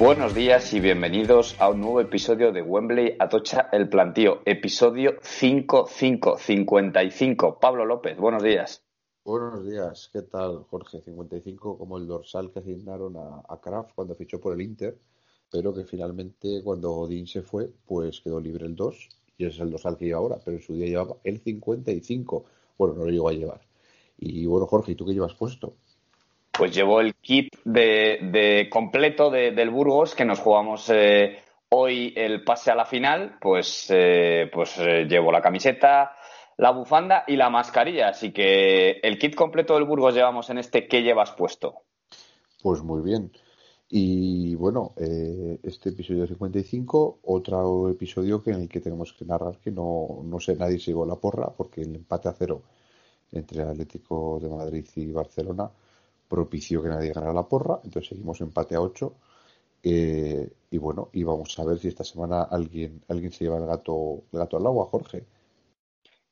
Buenos días y bienvenidos a un nuevo episodio de Wembley Atocha el Plantío, episodio 5555. Pablo López, buenos días. Buenos días, ¿qué tal Jorge? 55 como el dorsal que asignaron a, a Kraft cuando fichó por el Inter, pero que finalmente cuando Odín se fue, pues quedó libre el 2 y ese es el dorsal que lleva ahora, pero en su día llevaba el 55. Bueno, no lo llegó a llevar. Y bueno, Jorge, ¿y tú qué llevas puesto? Pues llevo el kit de, de completo de- del Burgos que nos jugamos eh, hoy el pase a la final. Pues, eh, pues eh, llevo la camiseta, la bufanda y la mascarilla. Así que el kit completo del Burgos llevamos en este ¿Qué llevas puesto? Pues muy bien. Y bueno, eh, este episodio 55, otro episodio que en el que tenemos que narrar que no, no sé, nadie se llevó la porra porque el empate a cero entre Atlético de Madrid y Barcelona propició que nadie ganara la porra, entonces seguimos empate a 8 y bueno, y vamos a ver si esta semana alguien, alguien se lleva el gato, el gato al agua, Jorge.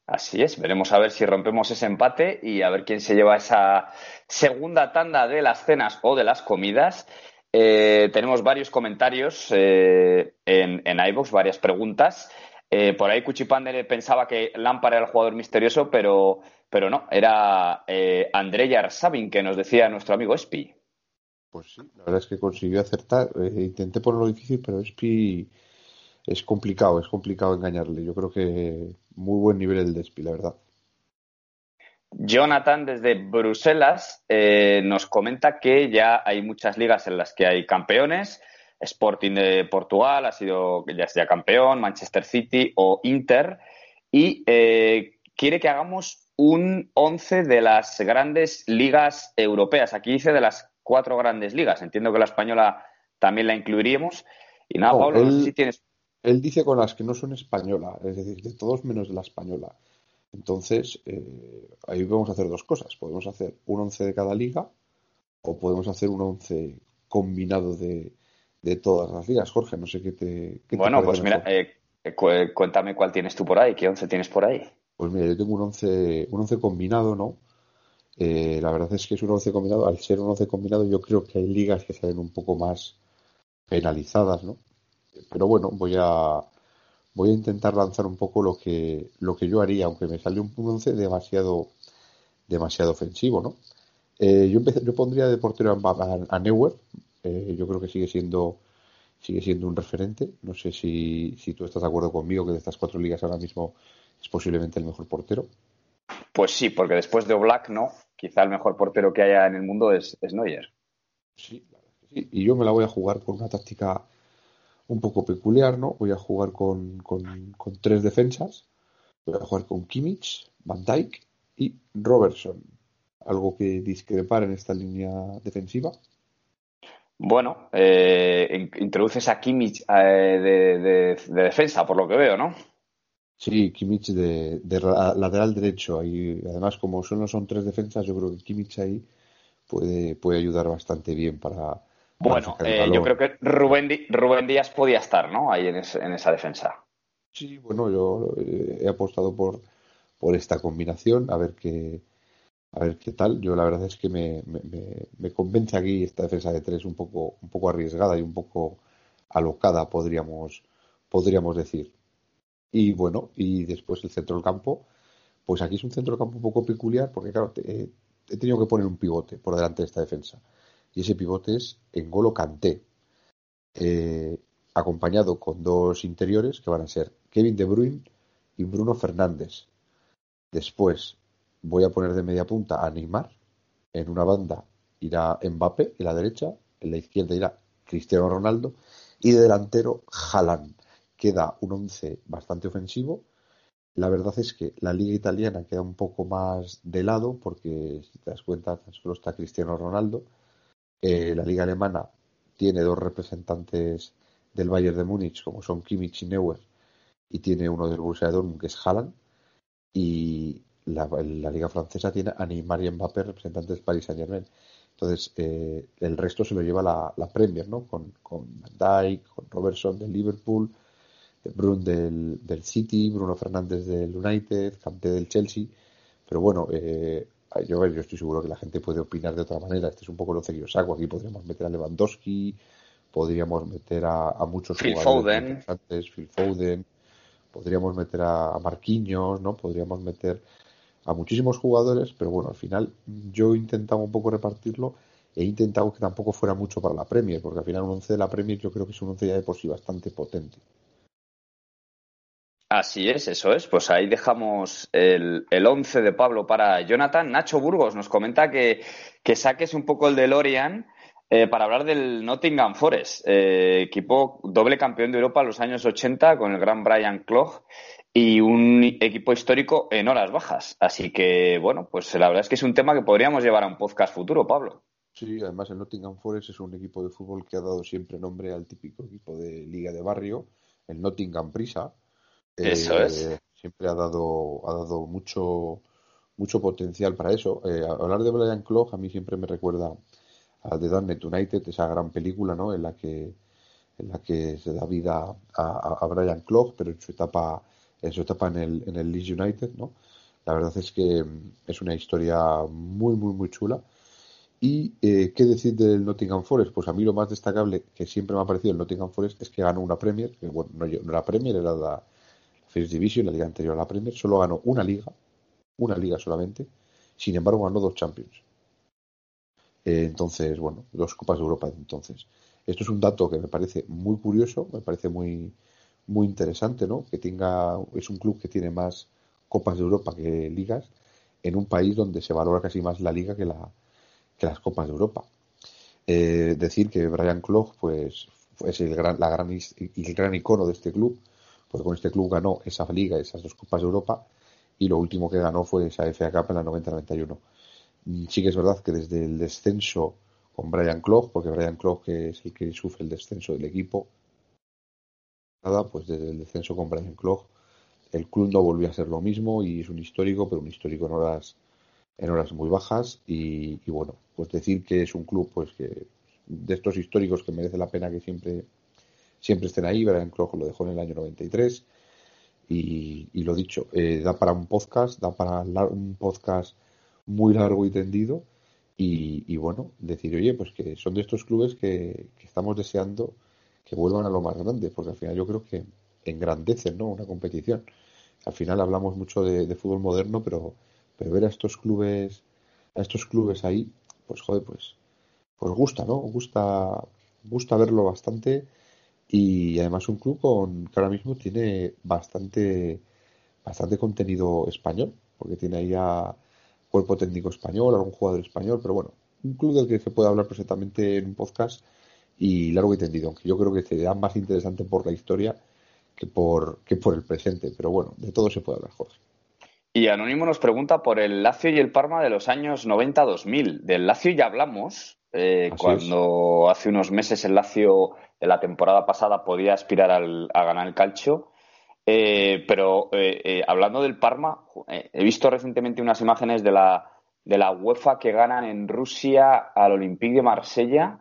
Así es, veremos a ver si rompemos ese empate y a ver quién se lleva esa segunda tanda de las cenas o de las comidas. Eh, tenemos varios comentarios eh, en, en iVoox, varias preguntas. Eh, por ahí Cuchipande pensaba que Lampard era el jugador misterioso, pero, pero no, era eh, Andrei Arsabin que nos decía nuestro amigo Espi. Pues sí, la verdad es que consiguió acertar. Eh, intenté ponerlo difícil, pero Espi es complicado, es complicado engañarle. Yo creo que muy buen nivel el de Espi, la verdad. Jonathan desde Bruselas eh, nos comenta que ya hay muchas ligas en las que hay campeones. Sporting de Portugal ha sido ya sea campeón, Manchester City o Inter. Y eh, quiere que hagamos un 11 de las grandes ligas europeas. Aquí dice de las cuatro grandes ligas. Entiendo que la española también la incluiríamos. Y nada, No, Pablo, no sé si tienes. Él dice con las que no son española, es decir, de todos menos de la española. Entonces, eh, ahí vamos a hacer dos cosas. Podemos hacer un 11 de cada liga o podemos hacer un 11 combinado de, de todas las ligas. Jorge, no sé qué te, qué Bueno, pues mira, mejor. eh, cu- cuéntame cuál tienes tú por ahí, qué 11 tienes por ahí. Pues mira, yo tengo un 11, un 11 combinado, ¿no? Eh, la verdad es que es un 11 combinado. Al ser un 11 combinado, yo creo que hay ligas que salen un poco más penalizadas, ¿no? Pero bueno, voy a, voy a intentar lanzar un poco lo que, lo que yo haría, aunque me sale un 11 demasiado, demasiado ofensivo, ¿no? Eh, yo, empecé- yo pondría de portero a, a, a Neuer. Eh, yo creo que sigue siendo, sigue siendo un referente. No sé si, si tú estás de acuerdo conmigo que de estas cuatro ligas ahora mismo es posiblemente el mejor portero. Pues sí, porque después de Oblak, no. Quizá el mejor portero que haya en el mundo es, es Neuer. Sí, sí. Y yo me la voy a jugar con una táctica un poco peculiar, ¿no? Voy a jugar con, con, con tres defensas. Voy a jugar con Kimmich, Van Dijk y Robertson. Algo que discrepar en esta línea defensiva. Bueno, eh, in- introduces a Kimmich eh, de, de- de defensa, por lo que veo, ¿no? Sí, Kimmich de, de ra- lateral derecho. Y además, como solo son tres defensas, yo creo que Kimmich ahí puede, puede ayudar bastante bien para Bueno, eh, yo creo que Rubén, Rubén Díaz podía estar, ¿no? Ahí en, ese- en esa defensa. Sí, bueno, yo eh, he apostado por, por esta combinación, a ver qué, a ver qué tal. Yo la verdad es que me, me, me- me convence aquí esta defensa de tres un poco, un poco arriesgada y un poco alocada, podríamos, podríamos decir. Y bueno, y después el centro del campo, pues aquí es un centro del campo un poco peculiar, porque claro, te- eh, he tenido que poner un pivote por delante de esta defensa. Y ese pivote es N'Golo Kanté. Eh, acompañado con dos interiores que van a ser Kevin De Bruyne y Bruno Fernández. Después voy a poner de media punta a Neymar. En una banda irá Mbappé en la derecha, en la izquierda irá Cristiano Ronaldo y de delantero Haaland. Queda un once bastante ofensivo. La verdad es que la liga italiana queda un poco más de lado porque si te das cuenta tan solo está Cristiano Ronaldo. Eh, la liga alemana tiene dos representantes del Bayern de Múnich, como son Kimmich y Neuer, y tiene uno del Borussia Dortmund, que es Haaland. Y la, Liga Francesa tiene a Neymar y Mbappé, representantes del Paris Saint Germain. Entonces, eh, el resto se lo lleva la, Premier, ¿no? Con, con Van Dijk, con Robertson del Liverpool, Brun del, del City, Bruno Fernández del United, Kanté del Chelsea. Pero bueno, eh, yo, yo estoy seguro que la gente puede opinar de otra manera. Este es un poco lo que yo saco. Aquí podríamos meter a Lewandowski, podríamos meter a, a muchos Phil jugadores Foden. interesantes, Phil Foden, podríamos meter a, a Marquinhos, ¿no? Podríamos meter a muchísimos jugadores, pero bueno, al final yo he intentado un poco repartirlo e he intentado que tampoco fuera mucho para la Premier, porque al final un 11 de la Premier yo creo que es un 11 ya de por sí bastante potente. Así es, eso es. Pues ahí dejamos el, el 11 de Pablo para Jonathan. Nacho Burgos nos comenta que, que saques un poco el de Lorian eh, para hablar del Nottingham Forest, eh, equipo doble campeón de Europa en los años 80 con el gran Brian Clough y un equipo histórico en horas bajas. Así que, bueno, pues la verdad es que es un tema que podríamos llevar a un podcast futuro, Pablo. Sí, además el Nottingham Forest es un equipo de fútbol que ha dado siempre nombre al típico equipo de liga de barrio, el Nottingham Prisa. Eso Eh, es. Siempre ha dado, ha dado mucho, mucho potencial para eso. Eh, hablar de Brian Clough a mí siempre me recuerda a The Dark United, esa gran película, ¿no? En la que, en la que se da vida a, a, a Brian Clough, pero en su etapa, en su etapa en el, en el Leeds United, ¿no? La verdad es que mm, es una historia muy, muy, muy chula. Y eh, qué decir del Nottingham Forest, pues a mí lo más destacable que siempre me ha parecido el Nottingham Forest es que ganó una Premier, que bueno, no, no era Premier, era la First Division, la liga anterior a la Premier, solo ganó una liga, una liga solamente, sin embargo ganó dos Champions. Eh, entonces, bueno, dos Copas de Europa entonces. Esto es un dato que me parece muy curioso, me parece muy, muy interesante, ¿no? Que tenga, es un club que tiene más Copas de Europa que ligas en un país donde se valora casi más la liga que, la, que las Copas de Europa. Eh, decir que Brian Clough, pues, es el gran, la gran, el gran icono de este club, porque con este club ganó esa liga, esas dos Copas de Europa, y lo último que ganó fue esa FA Cup en la 90-91. Sí que es verdad que desde el descenso con Brian Clough, porque Brian Clough que es el que sufre el descenso del equipo, nada, pues desde el descenso con Brian Clough, el club no volvió a ser lo mismo y es un histórico, pero un histórico en horas, en horas muy bajas y, y bueno, pues decir que es un club pues que de estos históricos que merece la pena que siempre siempre estén ahí. Brian Clough lo dejó en el año 93 y, y lo dicho, eh, da para un podcast, da para un podcast muy largo y tendido y, y, bueno, decir, oye, pues que son de estos clubes que, que, estamos deseando que vuelvan a lo más grande, porque al final yo creo que engrandecen ¿no? una competición. Al final hablamos mucho de, de fútbol moderno, pero, pero ver a estos clubes, a estos clubes ahí, pues joder, pues, pues gusta, ¿no? Gusta, gusta verlo bastante y además un club con que ahora mismo tiene bastante bastante contenido español porque tiene ahí a cuerpo técnico español algún jugador español pero bueno un club del que se puede hablar perfectamente en un podcast y largo y tendido aunque yo creo que será más interesante por la historia que por que por el presente pero bueno de todo se puede hablar Jorge y Anónimo nos pregunta por el Lazio y el Parma de los años 90-2000 del Lazio ya hablamos eh, cuando es. hace unos meses el Lazio la temporada pasada podía aspirar al, a ganar el calcio. Eh, pero eh, eh, hablando del Parma, he visto recientemente unas imágenes de la, de la UEFA que ganan en Rusia al Olympique de Marsella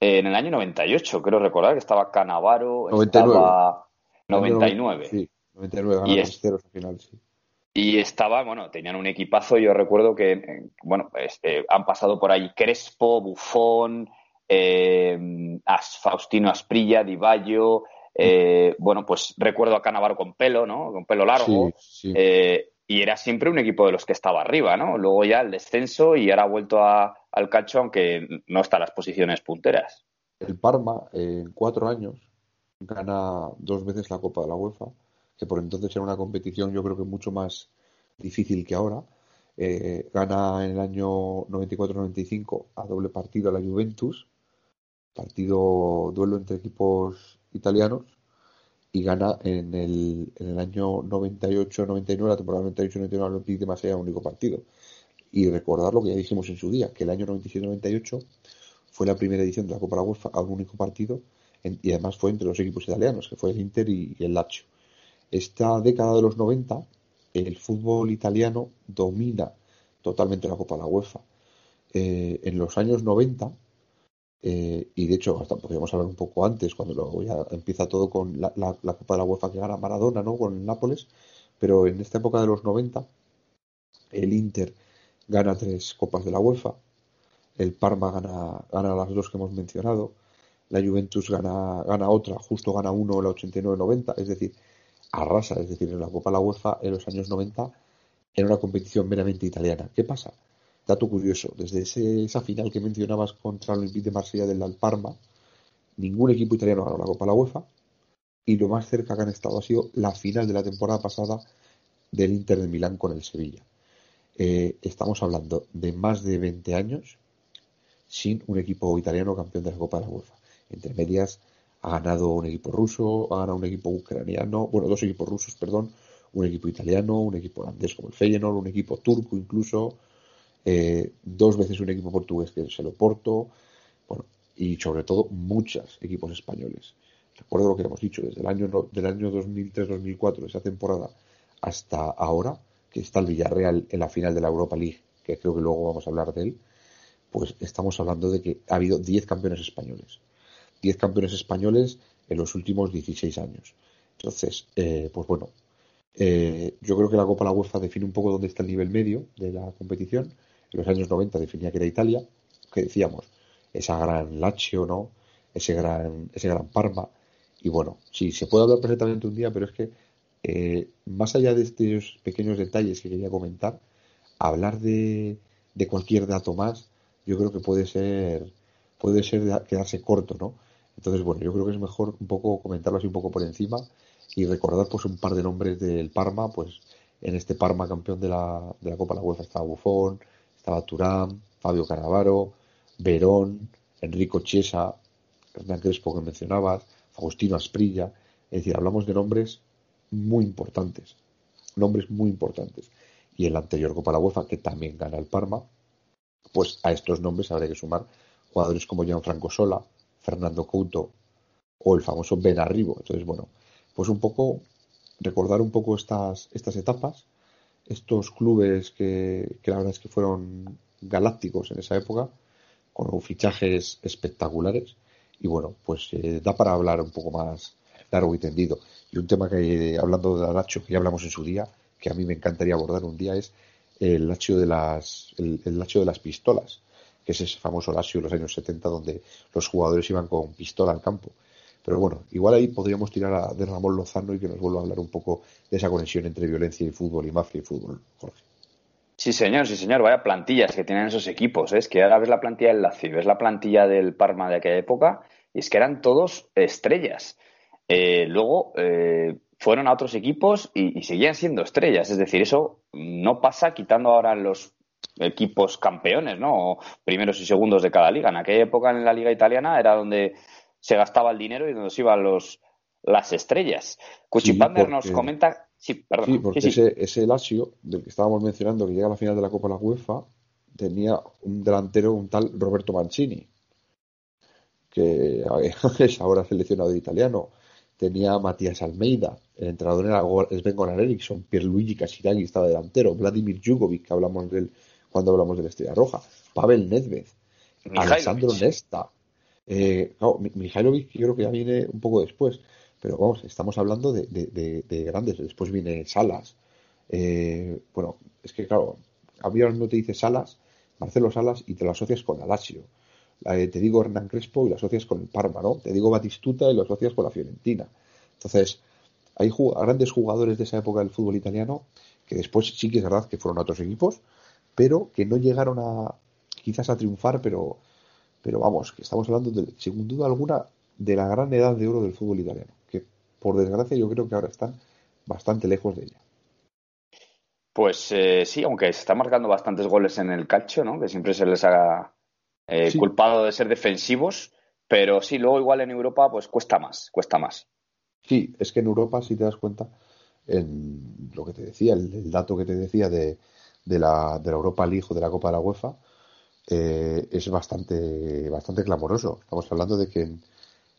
en el año 98. Quiero recordar que estaba Canavaro, 99. estaba 99. Sí, 99 ganan y es, al final, sí. Y estaba, bueno, tenían un equipazo. Yo recuerdo que, bueno, este, han pasado por ahí Crespo, Bufón, eh, Faustino Asprilla, Di Baggio, eh, bueno, pues recuerdo a Canavaro con pelo, ¿no? Con pelo largo. Sí, sí. Eh, y era siempre un equipo de los que estaba arriba, ¿no? Luego ya el descenso y ahora ha vuelto a, al calcio, aunque no está en las posiciones punteras. El Parma, en cuatro años, gana dos veces la Copa de la UEFA, que por entonces era una competición yo creo que mucho más difícil que ahora. Eh, gana en el año 94-95 a doble partido a la Juventus, partido duelo entre equipos italianos, y gana en el, en el año 98-99, la temporada 98-99 al Olympique de Marsella, único partido. Y recordar lo que ya dijimos en su día, que el año 97-98 fue la primera edición de la Copa de la UEFA a un único partido, en, y además fue entre los equipos italianos, que fue el Inter y, y el Lazio. Esta década de los 90 el fútbol italiano domina totalmente la Copa de la UEFA. Eh, en los años 90, eh, y de hecho hasta podríamos hablar un poco antes, cuando luego ya empieza todo con la, Copa de la UEFA que gana Maradona, ¿no? Con el Nápoles, pero en esta época de los 90, el Inter gana tres Copas de la UEFA, el Parma gana, gana las dos que hemos mencionado, la Juventus gana, gana otra, justo gana uno en la 89-90, es decir, arrasa, es decir, en la Copa de la UEFA en los años 90 era una competición meramente italiana. ¿Qué pasa? Dato curioso, desde esa final que mencionabas contra el Olympique de Marsella del Parma, ningún equipo italiano ganó la Copa de la UEFA y lo más cerca que han estado ha sido la final de la temporada pasada del Inter de Milán con el Sevilla. Eh, estamos hablando de más de 20 años sin un equipo italiano campeón de la Copa de la UEFA. Entre medias, ha ganado un equipo ruso, ha ganado un equipo ucraniano, bueno, dos equipos rusos, perdón, un equipo italiano, un equipo holandés como el Feyenoord, un equipo turco incluso, eh, dos veces un equipo portugués que es el Oporto, bueno, y sobre todo muchos equipos españoles. Recuerdo lo que hemos dicho, desde el año, del año 2003-2004, esa temporada, hasta ahora, que está el Villarreal en la final de la Europa League, que creo que luego vamos a hablar de él, pues estamos hablando de que ha habido 10 campeones españoles. 10 campeones españoles en los últimos 16 años. Entonces, eh, pues bueno, eh, yo creo que la Copa la UEFA define un poco dónde está el nivel medio de la competición. Los años 90 definía que era Italia, que decíamos, esa gran Lazio, ¿no? Ese gran, ese gran Parma. Y bueno, sí, se puede hablar perfectamente un día, pero es que eh, más allá de estos pequeños detalles que quería comentar, hablar de, de cualquier dato más, yo creo que puede ser, puede ser quedarse corto, ¿no? Entonces, bueno, yo creo que es mejor un poco comentarlo así un poco por encima y recordar pues un par de nombres del Parma, pues en este Parma campeón de la, de la Copa de la UEFA estaba Buffon, estaba Turán, Fabio Cannavaro, Verón, Enrico Chiesa, Hernán Crespo que mencionabas, Faustino Asprilla, es decir, hablamos de nombres muy importantes, nombres muy importantes. Y en la anterior Copa la UEFA, que también gana el Parma, pues a estos nombres habría que sumar jugadores como Gianfranco Sola, Fernando Couto o el famoso Ben Arribo. Entonces, bueno, pues un poco recordar un poco estas, estas etapas, estos clubes que, la verdad es que fueron galácticos en esa época, con fichajes espectaculares. Y bueno, pues eh, da para hablar un poco más largo y tendido. Y un tema que, hablando de Lazio, que ya hablamos en su día, que a mí me encantaría abordar un día, es el Lazio de las, el, el de las pistolas que es ese famoso Lazio de los años 70 donde los jugadores iban con pistola al campo. Pero bueno, igual ahí podríamos tirar a, de Ramón Lozano y que nos vuelva a hablar un poco de esa conexión entre violencia y fútbol y mafia y fútbol, Jorge. Sí, señor, sí, señor. Vaya plantillas que tienen esos equipos. ¿eh? Es que ahora ves la plantilla del Lazio, ves la plantilla del Parma de aquella época y es que eran todos estrellas. Eh, luego eh, fueron a otros equipos y, y, seguían siendo estrellas. Es decir, eso no pasa quitando ahora los equipos campeones, ¿no? primeros y segundos de cada liga. En aquella época en la liga italiana era donde se gastaba el dinero y donde se iban los las estrellas. Cuchipander nos comenta. Sí, perdón. Sí, porque Ese, ese Lazio, del que estábamos mencionando, que llega a la final de la Copa de la UEFA, tenía un delantero, un tal Roberto Mancini, que es ahora seleccionado italiano. Tenía a Matías Almeida, el entrenador era Sven Goran Eriksson, Pierluigi Casiraghi estaba delantero, Vladimir Jugovic, que hablamos del cuando hablamos de la Estrella Roja. Pavel Nedved, Alessandro Nesta. Eh, yo creo que ya viene un poco después, pero vamos, estamos hablando de, grandes. Después viene Salas. Eh, bueno, es que claro, había no te dice Salas, Marcelo Salas y te lo asocias con Alasio. Eh, te digo Hernán Crespo y lo asocias con el Parma, ¿no? Te digo Batistuta y lo asocias con la Fiorentina. Entonces, hay grandes jugadores de esa época del fútbol italiano que después sí que es verdad que fueron a otros equipos, pero que no llegaron a quizás a triunfar, pero, pero vamos, que estamos hablando, de, sin duda alguna, de la gran edad de oro del fútbol italiano, que por desgracia yo creo que ahora están bastante lejos de ella. Pues eh, sí, aunque se están marcando bastantes goles en el calcio, ¿no? que siempre se les ha eh, culpado de ser defensivos, pero sí, luego igual en Europa pues cuesta más, cuesta más. Sí, es que en Europa, si te das cuenta, en lo que te decía, el dato que te decía de, de la, de la Europa League o de la Copa de la UEFA eh, es bastante, bastante clamoroso. Estamos hablando de que en,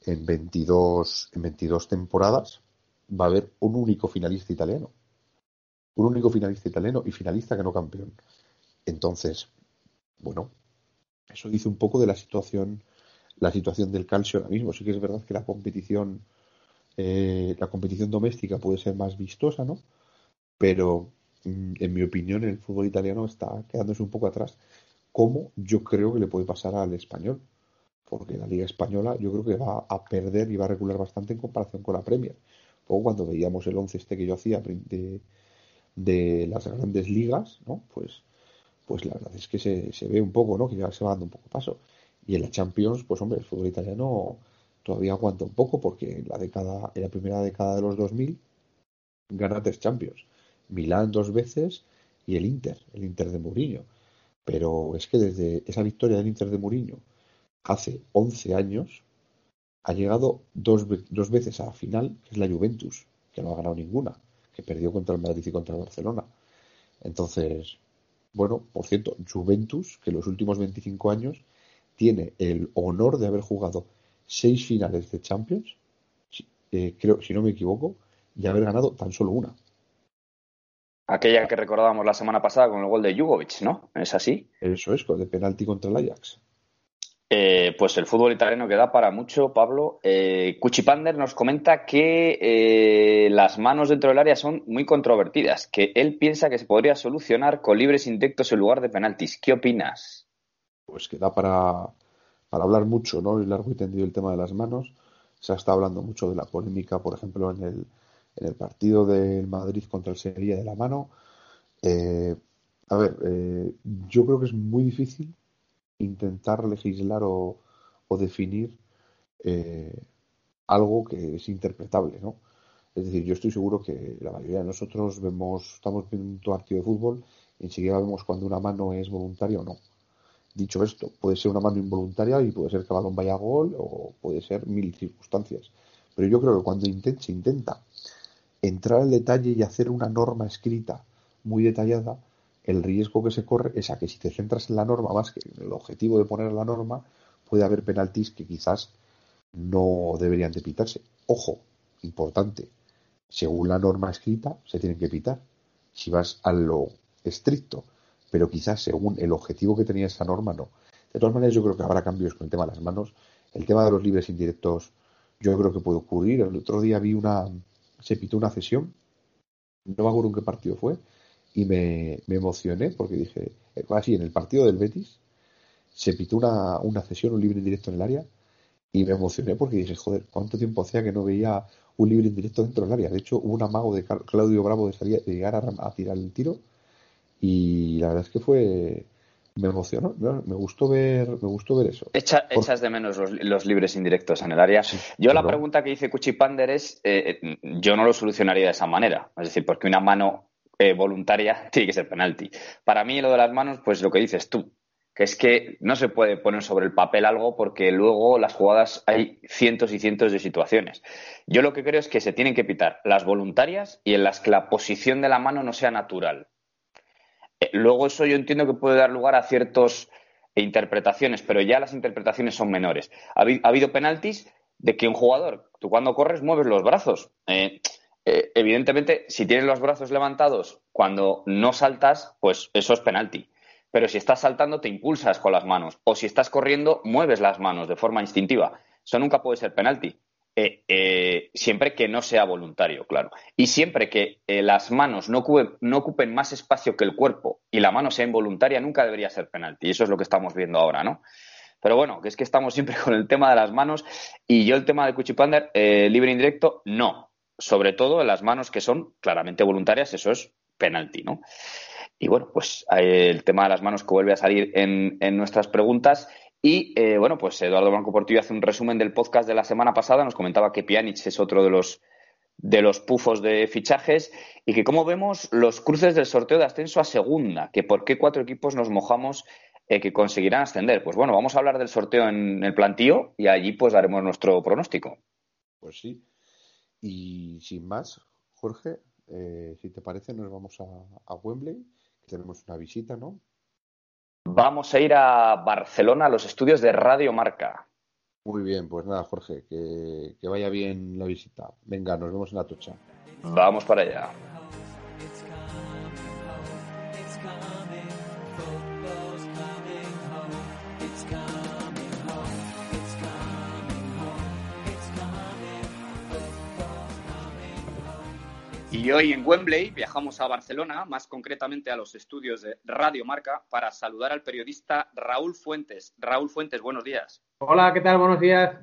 en, 22, en 22 temporadas va a haber un único finalista italiano. un único finalista italiano y finalista que no campeón. Entonces, bueno, eso dice un poco de la situación, la situación del calcio ahora mismo. Sí que es verdad que la competición, eh, la competición doméstica puede ser más vistosa, ¿no? Pero mm, en mi opinión el fútbol italiano está quedándose un poco atrás. Como yo creo que le puede pasar al español, porque la liga española yo creo que va a perder y va a regular bastante en comparación con la Premier. O cuando veíamos el 11 este que yo hacía de, de las grandes ligas, ¿no? Pues, pues la verdad es que se, se ve un poco, ¿no? Que ya se va dando un poco paso. Y en la Champions, pues hombre, el fútbol italiano todavía aguanta un poco porque en la década, en la primera década de los 2000 gana tres Champions. Milán dos veces y el Inter, el Inter de Mourinho. Pero es que desde esa victoria del Inter de Mourinho hace 11 años ha llegado dos, dos veces a la final, que es la Juventus, que no ha ganado ninguna que perdió contra el Madrid y contra el Barcelona. Entonces, bueno, por cierto, Juventus, que en los últimos 25 años tiene el honor de haber jugado seis finales de Champions, eh, creo, si no me equivoco, y haber ganado tan solo una. Aquella que recordábamos la semana pasada con el gol de Jugovic, ¿no? ¿Es así? Eso es, de penalti contra el Ajax. Eh, pues el fútbol italiano queda para mucho, Pablo. Eh, Cuchipander nos comenta que eh, las manos dentro del área son muy controvertidas, que él piensa que se podría solucionar con libres indirectos en lugar de penaltis. ¿Qué opinas? Pues queda para, para hablar mucho, ¿no? Y largo y tendido el tema de las manos. Se ha estado hablando mucho de la polémica, por ejemplo, en el, en el partido del Madrid contra el Sevilla de la mano. a ver, yo creo que es muy difícil intentar legislar o, definir eh, algo que es interpretable, ¿no? Es decir, yo estoy seguro que la mayoría de nosotros vemos, estamos viendo un partido de fútbol y enseguida vemos cuando una mano es voluntaria o no. Dicho esto, puede ser una mano involuntaria y puede ser que el balón vaya a gol o puede ser mil circunstancias. Pero yo creo que cuando se intenta entrar al detalle y hacer una norma escrita muy detallada, el riesgo que se corre es a que si te centras en la norma más que en el objetivo de poner la norma, puede haber penaltis que quizás no deberían de pitarse. Ojo, importante, según la norma escrita se tienen que pitar. Si vas a lo estricto, pero quizás según el objetivo que tenía esa norma, no. De todas maneras, yo creo que habrá cambios con el tema de las manos. El tema de los libres indirectos, yo creo que puede ocurrir. El otro día vi una, se pitó una cesión, no me acuerdo en qué partido fue, y me, emocioné porque dije, así, en el partido del Betis se pitó una, una cesión, un libre indirecto en el área. Y me emocioné porque dije, joder, ¿cuánto tiempo hacía que no veía un libre indirecto dentro del área? De hecho, hubo un amago de Claudio Bravo de, salir, de llegar a, tirar el tiro. Y la verdad es que fue me emocionó, me gustó ver, me gustó ver eso. echas de menos los, libres indirectos en el área. yo la pregunta que dice Cuchipander es, eh, eh, yo no lo solucionaría de esa manera, es decir, porque una mano eh, voluntaria tiene que ser penalti. Para mí lo de las manos, pues lo que dices tú, que es que no se puede poner sobre el papel algo porque luego las jugadas hay cientos y cientos de situaciones. Yo lo que creo es que se tienen que pitar las voluntarias y en las que la posición de la mano no sea natural. Eh, luego eso yo entiendo que puede dar lugar a ciertas interpretaciones, pero ya las interpretaciones son menores. Ha, habido penaltis de que un jugador, tú cuando corres mueves los brazos. Eh, eh, evidentemente, si tienes los brazos levantados cuando no saltas, pues eso es penalti. Pero si estás saltando, te impulsas con las manos. O si estás corriendo, mueves las manos de forma instintiva. Eso nunca puede ser penalti. Eh, eh, siempre que no sea voluntario, claro. Y siempre que las manos no ocupen, no ocupen, más espacio que el cuerpo y la mano sea involuntaria, nunca debería ser penalti. Y eso es lo que estamos viendo ahora, ¿no? Pero bueno, que es que estamos siempre con el tema de las manos y yo el tema de Cuchipander, libre indirecto, no sobre todo en las manos que son claramente voluntarias, eso es penalti, ¿no? Y bueno, pues eh, el tema de las manos que vuelve a salir en, nuestras preguntas. Y eh, bueno, pues Eduardo Blanco Portillo hace un resumen del podcast de la semana pasada. Nos comentaba que Pjanic es otro de los de los pufos de fichajes y que como vemos los cruces del sorteo de ascenso a segunda, que por qué cuatro equipos nos mojamos eh, que conseguirán ascender. Pues bueno, vamos a hablar del sorteo en el plantío y allí pues daremos nuestro pronóstico. Pues sí, y sin más, Jorge, eh, si te parece, nos vamos a, Wembley, tenemos una visita, ¿no? Vamos a ir a Barcelona, a los estudios de Radio Marca. Muy bien, pues nada, Jorge, que, que vaya bien la visita. Venga, nos vemos en la tocha. Vamos para allá. Y hoy en Wembley viajamos a Barcelona, más concretamente a los estudios de Radio Marca, para saludar al periodista Raúl Fuentes. Raúl Fuentes, buenos días. Hola, ¿qué tal? Buenos días.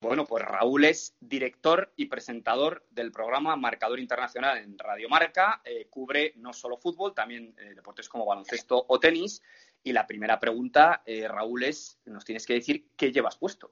Bueno, pues Raúl es director y presentador del programa Marcador Internacional en Radio Marca. Eh, cubre no solo fútbol, también eh, deportes como baloncesto o tenis. Y la primera pregunta, eh, Raúl, es, nos tienes que decir qué llevas puesto.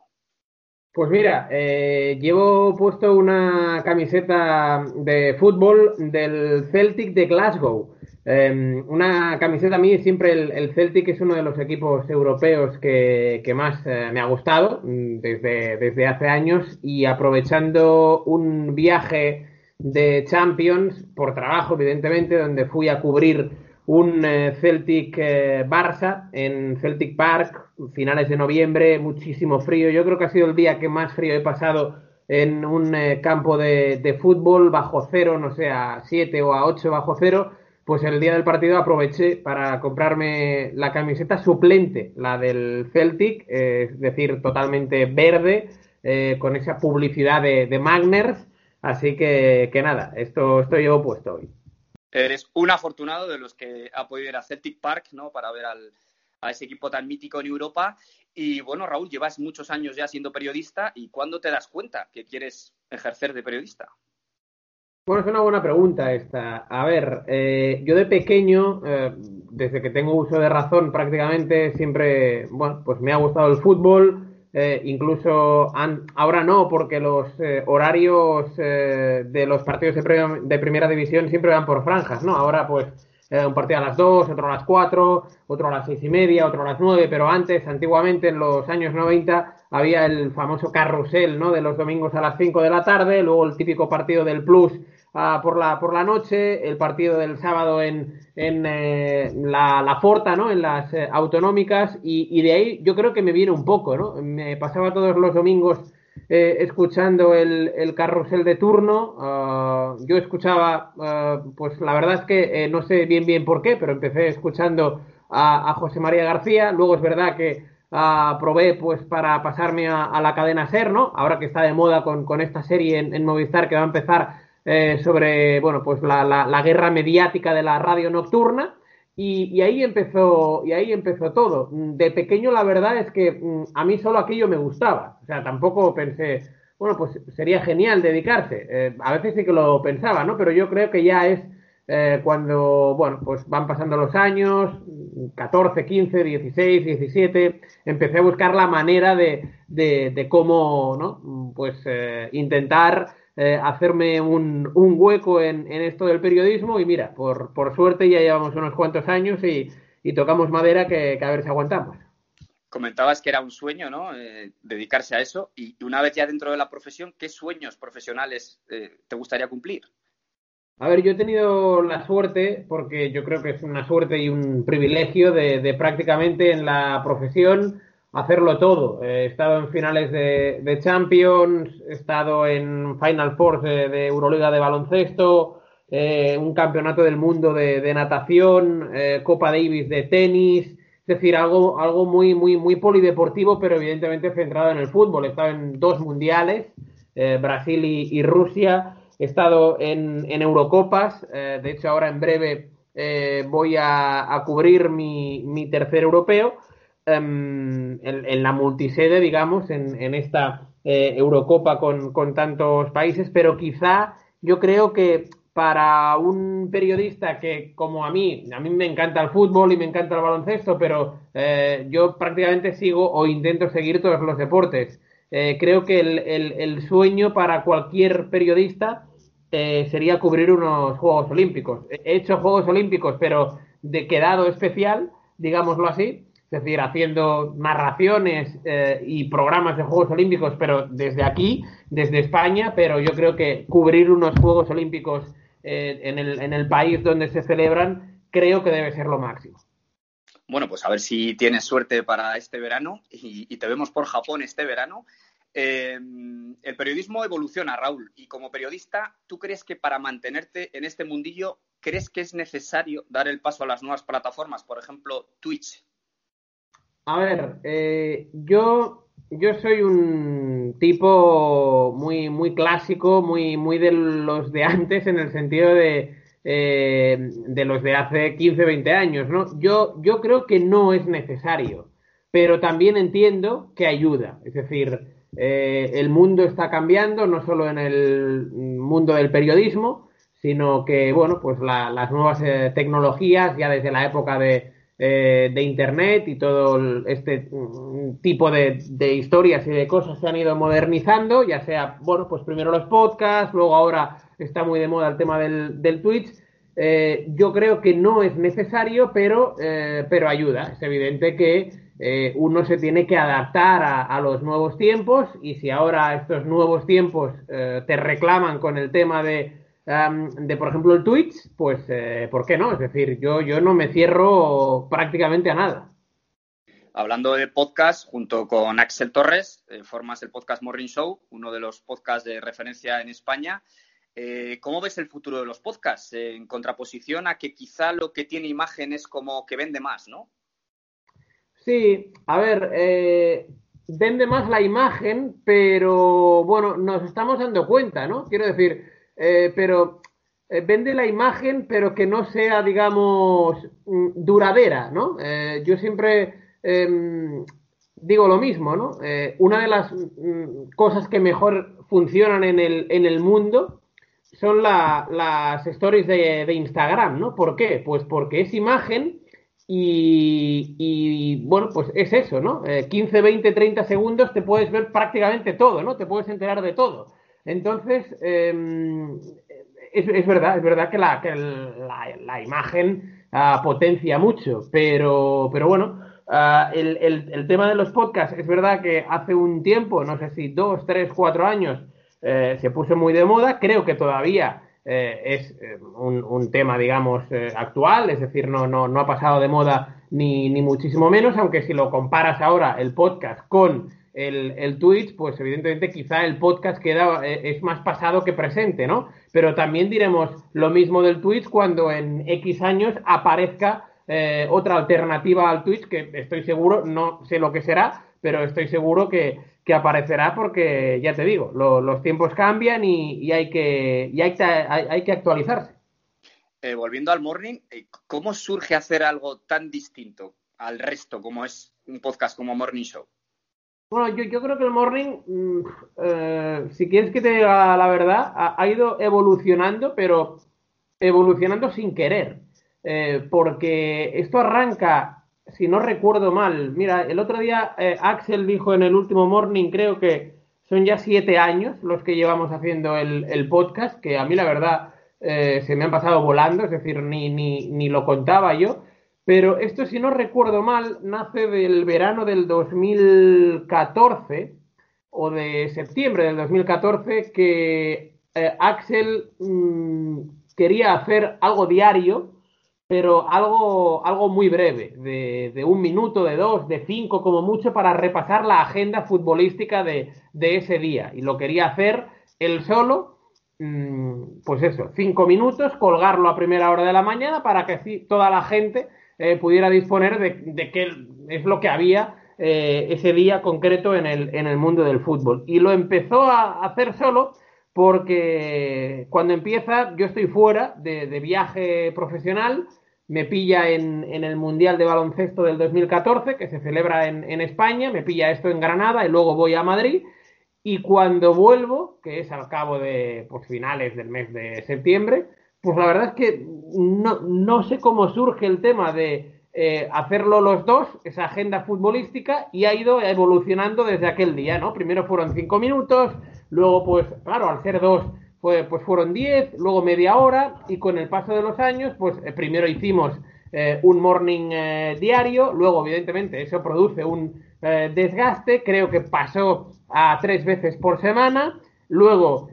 Pues mira, eh, llevo puesto una camiseta de fútbol del Celtic de Glasgow. Eh, una camiseta a mí siempre el, el, Celtic es uno de los equipos europeos que, que más eh, me ha gustado mm, desde, desde hace años y aprovechando un viaje de Champions por trabajo, evidentemente, donde fui a cubrir un eh, Celtic eh, Barça en Celtic Park, finales de noviembre, muchísimo frío. Yo creo que ha sido el día que más frío he pasado en un eh, campo de, de, fútbol bajo cero, no sé, a 7 o a 8 bajo cero. Pues el día del partido aproveché para comprarme la camiseta suplente, la del Celtic, es decir, totalmente verde, eh, con esa publicidad de, de Magners. Así que, que nada, esto, esto llevo puesto hoy. Eres un afortunado de los que ha podido ir a Celtic Park, ¿no? Para ver al, a ese equipo tan mítico en Europa. Y bueno, Raúl, llevas muchos años ya siendo periodista. ¿Y cuándo te das cuenta que quieres ejercer de periodista? Bueno, es una buena pregunta esta. A ver, eh, yo de pequeño, eh, desde que tengo uso de razón prácticamente, siempre, bueno, pues me ha gustado el fútbol. Eh, incluso ahora no, porque los eh, horarios eh, de los partidos de, de, primera división siempre van por franjas, ¿no? Ahora pues un partido a las 2, otro a las 4, otro a las seis y media, otro a las 9, pero antes, antiguamente en los años 90, había el famoso carrusel, ¿no? De los domingos a las 5 de la tarde, luego el típico partido del Plus por, la, por la noche, el partido del sábado en, en eh, la, la, Forta, ¿no? En las eh, autonómicas, y, y, de ahí yo creo que me viene un poco, ¿no? Me pasaba todos los domingos eh, escuchando el, el, carrusel de turno. Uh, yo escuchaba, uh, pues la verdad es que no sé bien bien por qué, pero empecé escuchando a, José María García. Luego es verdad que Uh, probé pues para pasarme a, la cadena SER, ¿no? Ahora que está de moda con, con esta serie en, Movistar que va a empezar eh, sobre, bueno, pues la, la, la, guerra mediática de la radio nocturna. Y, y, ahí empezó, y ahí empezó todo. De pequeño la verdad es que mm, a mí solo aquello me gustaba. O sea, tampoco pensé, bueno, pues sería genial dedicarse. Eh, a veces sí que lo pensaba, ¿no? Pero yo creo que ya es eh, cuando, bueno, pues van pasando los años, 14, 15, 16, 17, empecé a buscar la manera de, de, de cómo, ¿no? Pues eh, intentar eh, hacerme un, un hueco en, en, esto del periodismo y mira, por, por suerte ya llevamos unos cuantos años y, y tocamos madera que, que, a ver si aguantamos. Comentabas que era un sueño, ¿no? Eh, dedicarse a eso y una vez ya dentro de la profesión, ¿qué sueños profesionales eh, te gustaría cumplir? A ver, yo he tenido la suerte, porque yo creo que es una suerte y un privilegio de, de prácticamente en la profesión hacerlo todo. He estado en finales de, Champions, he estado en Final Four de, Euroliga de baloncesto, eh, un campeonato del mundo de, natación, eh, Copa Davis de tenis, es decir, algo, algo muy, muy, muy polideportivo, pero evidentemente centrado en el fútbol. He estado en dos mundiales, eh, Brasil y, y Rusia he estado en, en Eurocopas, eh, de hecho ahora en breve eh, voy a, cubrir mi, tercer europeo en, en, la multisede, digamos, en, esta eh, Eurocopa con, tantos países, pero quizá yo creo que para un periodista que, como a mí, a mí me encanta el fútbol y me encanta el baloncesto, pero eh, yo prácticamente sigo o intento seguir todos los deportes. Eh, creo que el, sueño para cualquier periodista sería cubrir unos Juegos Olímpicos. He hecho Juegos Olímpicos, pero de quedado especial, digámoslo así, es decir, haciendo narraciones eh, y programas de Juegos Olímpicos, pero desde aquí, desde España, pero yo creo que cubrir unos Juegos Olímpicos eh, en, el, en el país donde se celebran, creo que debe ser lo máximo. Bueno, pues a ver si tienes suerte para este verano y, te vemos por Japón este verano. Eh, el periodismo evoluciona, Raúl, y como periodista, ¿tú crees que para mantenerte en este mundillo, ¿crees que es necesario dar el paso a las nuevas plataformas? Por ejemplo, Twitch. A ver, eh, yo, yo soy un tipo muy, muy clásico, muy, muy de los de antes, en el sentido de, eh, de los de hace 15, 20 años, ¿no? Yo, yo creo que no es necesario, pero también entiendo que ayuda. Es decir, eh, el mundo está cambiando, no solo en el mundo del periodismo, sino que, bueno, pues la- las nuevas eh, tecnologías, ya desde la época de, eh, de Internet y todo este mm, tipo de, historias y de cosas se han ido modernizando, ya sea, bueno, pues primero los podcasts, luego ahora está muy de moda el tema del, del Twitch. Eh, yo creo que no es necesario, pero, eh, pero ayuda. Es evidente que uno se tiene que adaptar a, a los nuevos tiempos y si ahora estos nuevos tiempos te reclaman con el tema de, de, por ejemplo, el Twitch, pues, eh, ¿por qué no? Es decir, yo, yo no me cierro prácticamente a nada. Hablando de podcast, junto con Axel Torres, eh, formas el podcast Morning Show, uno de los podcasts de referencia en España. Eh, ¿Cómo ves el futuro de los podcasts? Eh, en contraposición a que quizá lo que tiene imagen es como que vende más, ¿no? Sí, a ver, eh, vende más la imagen, pero bueno, nos estamos dando cuenta, ¿no? Quiero decir, eh, pero eh, vende la imagen, pero que no sea, digamos, mm, duradera, ¿no? Eh, yo siempre em, digo lo mismo, ¿no? Una de las mm, cosas que mejor funcionan en el, en el mundo son la- las stories de, de Instagram, ¿no? ¿Por qué? Pues porque es imagen y, y, bueno, pues es eso, ¿no? Eh, 15, 20, 30 segundos te puedes ver prácticamente todo, ¿no? Te puedes enterar de todo. Entonces, eh, es, es verdad, es verdad que la, que la, la imagen ah, potencia mucho, pero, pero bueno, ah, el, el- tema de los podcasts, es verdad que hace un tiempo, no sé si dos, tres, cuatro años, eh, se puso muy de moda, creo que todavía eh, es eh, un, un tema, digamos, actual, es decir, no, no, no ha pasado de moda ni, ni muchísimo menos, aunque si lo comparas ahora el podcast con el, el Twitch, pues evidentemente quizá el podcast queda, eh, es más pasado que presente, ¿no? Pero también diremos lo mismo del Twitch cuando en X años aparezca eh, otra alternativa al Twitch, que estoy seguro, no sé lo que será, pero estoy seguro que, que aparecerá porque, ya te digo, lo- los tiempos cambian y, y hay, que, y hay, hay, hay que actualizarse. Eh, volviendo al morning, eh, ¿cómo surge hacer algo tan distinto al resto como es un podcast como Morning Show? Bueno, yo, yo creo que el morning, mm, eh, si quieres que te diga la verdad, ha, ido evolucionando, pero evolucionando sin querer. Eh, porque esto arranca, si no recuerdo mal, mira, el otro día eh, Axel dijo en el último morning, creo que son ya siete años los que llevamos haciendo el, el podcast, que a mí la verdad se me han pasado volando, es decir, ni, ni, ni lo contaba yo. Pero esto, si no recuerdo mal, nace del verano del 2014 o de septiembre del 2014 que eh, Axel mm, quería hacer algo diario, pero algo, algo muy breve, de, un minuto, de dos, de cinco como mucho, para repasar la agenda futbolística de, de ese día. Y lo quería hacer él solo, mm, pues eso, cinco minutos, colgarlo a primera hora de la mañana para que así toda la gente eh, pudiera disponer de, qué es lo que había eh, ese día concreto en el, en el mundo del fútbol. Y lo empezó a hacer solo porque cuando empieza yo estoy fuera de, de viaje profesional, me pilla en, en, el Mundial de Baloncesto del 2014 que se celebra en, en España, me pilla esto en Granada y luego voy a Madrid. Y cuando vuelvo, que es al cabo de pues, finales del mes de septiembre, pues la verdad es que no, no sé cómo surge el tema de eh, hacerlo los dos, esa agenda futbolística, y ha ido evolucionando desde aquel día, ¿no? Primero fueron cinco minutos, luego, pues, claro, al ser dos, fue, pues fueron diez, luego media hora, y con el paso de los años, pues eh, primero hicimos eh, un morning eh, diario, luego, evidentemente, eso produce un desgaste, creo que pasó a tres veces por semana, luego,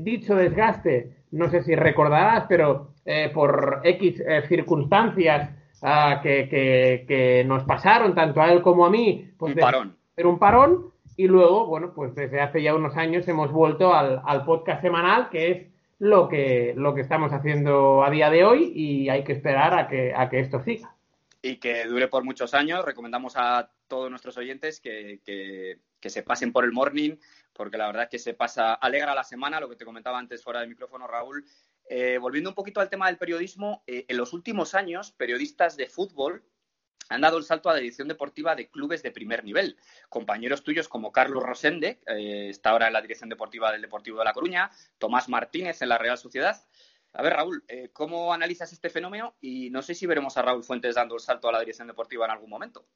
dicho desgaste, no sé si recordarás, pero eh, por X eh, circunstancias uh, que, que, que, nos pasaron, tanto a él como a mí, pues un de, parón. Era un parón. Y luego, bueno, pues desde hace ya unos años hemos vuelto al, al, podcast semanal, que es lo que, lo que estamos haciendo a día de hoy y hay que esperar a que, a que esto siga. y que dure por muchos años. Recomendamos a todos nuestros oyentes que, que- que se pasen por el morning, porque la verdad es que se pasa, alegra la semana, lo que te comentaba antes fuera del micrófono, Raúl. Eh, volviendo un poquito al tema del periodismo, eh, en los últimos años, periodistas de fútbol han dado el salto a la dirección deportiva de clubes de primer nivel. Compañeros tuyos como Carlos Rosende, eh, está ahora en la dirección deportiva del Deportivo de La Coruña, Tomás Martínez en la Real Sociedad. A ver, Raúl, ¿cómo analizas este fenómeno? Y no sé si veremos a Raúl Fuentes dando el salto a la dirección deportiva en algún momento.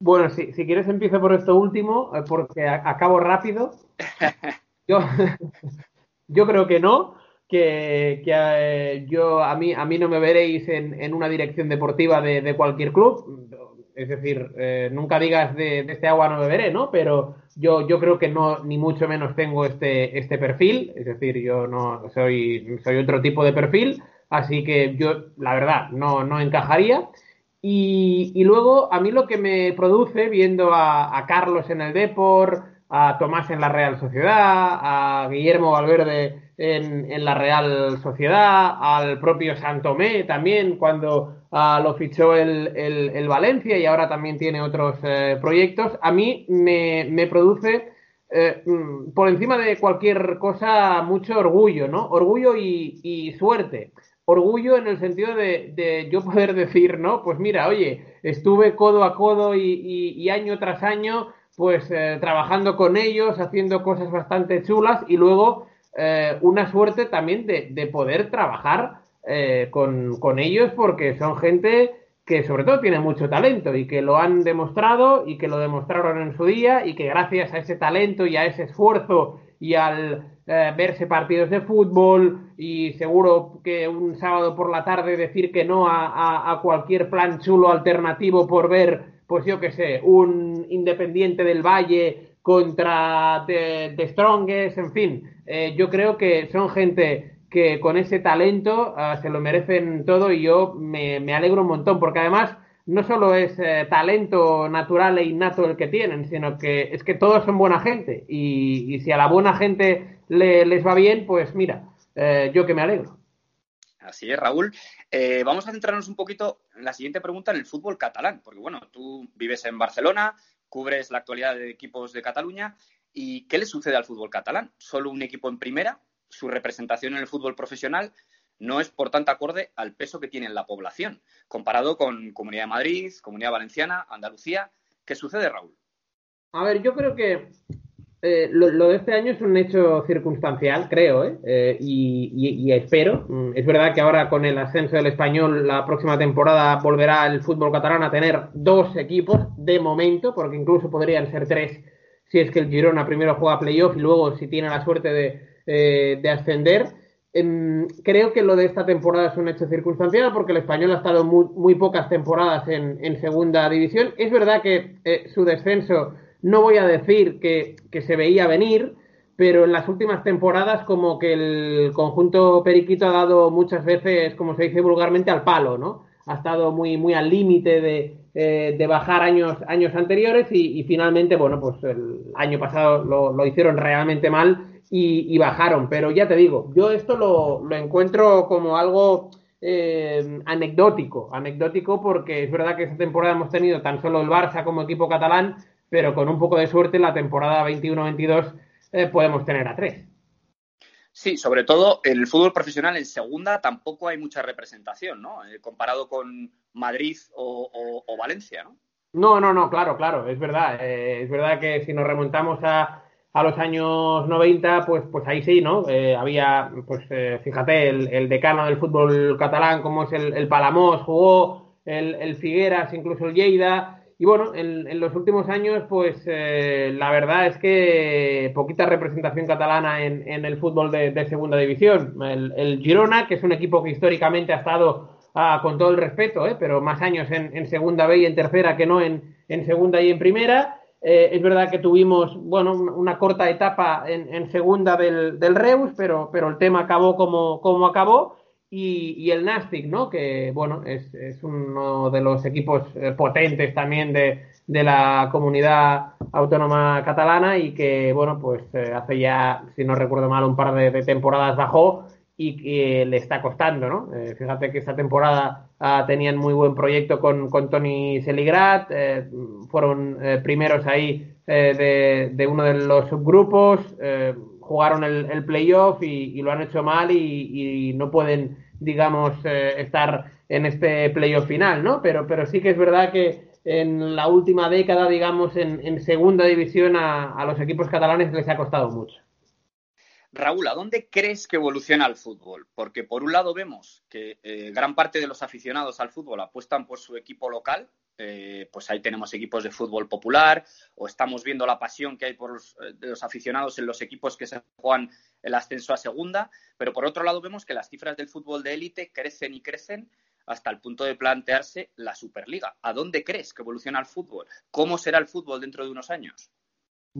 Bueno, si, si quieres empiezo por esto último, eh, porque acabo rápido. Yo, yo creo que no, que, que, eh, yo a mí a mí no me veréis en, en una dirección deportiva de, de cualquier club. Es decir, eh, nunca digas de, de este agua no beberé, ¿no? Pero yo, yo creo que no, ni mucho menos tengo este, este perfil. Es decir, yo no soy, soy otro tipo de perfil. Así que yo, la verdad, no, no encajaría. Y, luego, a mí lo que me produce, viendo a, Carlos en el Depor, a Tomás en la Real Sociedad, a Guillermo Valverde en, la Real Sociedad, al propio Santomé también, cuando ah, lo fichó el, el- Valencia y ahora también tiene otros eh, proyectos, a mí me, produce eh, mm, por encima de cualquier cosa mucho orgullo, ¿no? Orgullo y suerte. Orgullo en el sentido de, de yo poder decir, ¿no? Pues mira, oye, estuve codo a codo y, año tras año, pues eh, trabajando con ellos, haciendo cosas bastante chulas y luego eh, una suerte también de, de poder trabajar eh, con, con ellos porque son gente que sobre todo tiene mucho talento y que lo han demostrado y que lo demostraron en su día y que gracias a ese talento y a ese esfuerzo y al eh, verse partidos de fútbol y seguro que un sábado por la tarde decir que no a, a- cualquier plan chulo alternativo por ver, pues yo qué sé, un Independiente del Valle contra The, The Strongest, en fin, eh, yo creo que son gente que con ese talento ah, se lo merecen todo y yo me, me alegro un montón porque además no solo es eh, talento natural e innato el que tienen, sino que es que todos son buena gente y, si a la buena gente le- les va bien, pues mira, eh, yo que me alegro. Así es, Raúl. Eh, vamos a centrarnos un poquito en la siguiente pregunta en el fútbol catalán, porque bueno, tú vives en Barcelona, cubres la actualidad de equipos de Cataluña, ¿y qué le sucede al fútbol catalán? ¿Solo un equipo en primera? ¿Su representación en el fútbol profesional no es, por tanto, acorde al peso que tiene en la población, comparado con Comunidad de Madrid, Comunidad Valenciana, Andalucía? ¿Qué sucede, Raúl? A ver, yo creo que eh, lo, de este año es un hecho circunstancial, creo, ¿eh? Eh, y, espero. Mm, Es verdad que ahora con el ascenso del español, la próxima temporada volverá el fútbol catalán a tener dos equipos de momento, porque incluso podrían ser tres si es que el Girona primero juega playoff y luego si tiene la suerte de, eh, de ascender. Em, creo que lo de esta temporada es un hecho circunstancial porque el español ha estado muy, muy pocas temporadas en, segunda división. Es verdad que eh, su descenso no voy a decir que, se veía venir, pero en las últimas temporadas como que el conjunto periquito ha dado muchas veces, como se dice vulgarmente, al palo, ¿no? Ha estado muy, muy al límite de, eh, bajar años, años anteriores y, y finalmente, bueno, pues el año pasado lo, lo hicieron realmente mal y, y bajaron. Pero ya te digo, yo esto lo, lo encuentro como algo eh, anecdótico, anecdótico porque es verdad que esta temporada hemos tenido tan solo el Barça como equipo catalán, pero con un poco de suerte la temporada 21-22 eh, podemos tener a tres. Sí, sobre todo el fútbol profesional en segunda tampoco hay mucha representación, ¿no? Eh, comparado con Madrid o, o- o Valencia, ¿no? No, no, no, claro, claro, es verdad. eh, es verdad que si nos remontamos a, a los años 90, pues, pues ahí sí, ¿no? Eh, había, pues eh, fíjate, el, decano del fútbol catalán, como es el, el Palamós, jugó el, el Figueras, incluso el Lleida. Y bueno, en, en los últimos años, pues eh, la verdad es que poquita representación catalana en, en el fútbol de, segunda división. El, el Girona, que es un equipo que históricamente ha estado ah, con todo el respeto, ¿eh? pero más años en, en segunda B y en tercera que no en, en segunda y en primera. Eh, es verdad que tuvimos, bueno, un- una corta etapa en, segunda del, del Reus, pero, pero el tema acabó como, como acabó. Y, y el Nastic, ¿no? Que, bueno, es, es uno de los equipos eh, potentes también de, de la comunidad autónoma catalana y que, bueno, pues eh, hace ya, si no recuerdo mal, un par de temporadas bajó y que le está costando, ¿no? Eh, fíjate que esta temporada ah, tenían muy buen proyecto con, con Tony Seligrat, eh, fueron eh, primeros ahí eh, de, de uno de los subgrupos, jugaron el, el playoff y, y lo han hecho mal y, y no pueden, digamos, estar en este playoff final, ¿no? Pero, pero sí que es verdad que en la última década, digamos, en, en segunda división a, a los equipos catalanes les ha costado mucho. Raúl, ¿a dónde crees que evoluciona el fútbol? Porque por un lado vemos que eh, gran parte de los aficionados al fútbol apuestan por su equipo local, eh, pues ahí tenemos equipos de fútbol popular, o estamos viendo la pasión que hay por los, eh, los aficionados en los equipos que se juegan el ascenso a segunda, pero por otro lado vemos que las cifras del fútbol de élite crecen y crecen hasta el punto de plantearse la Superliga. ¿A dónde crees que evoluciona el fútbol? ¿Cómo será el fútbol dentro de unos años?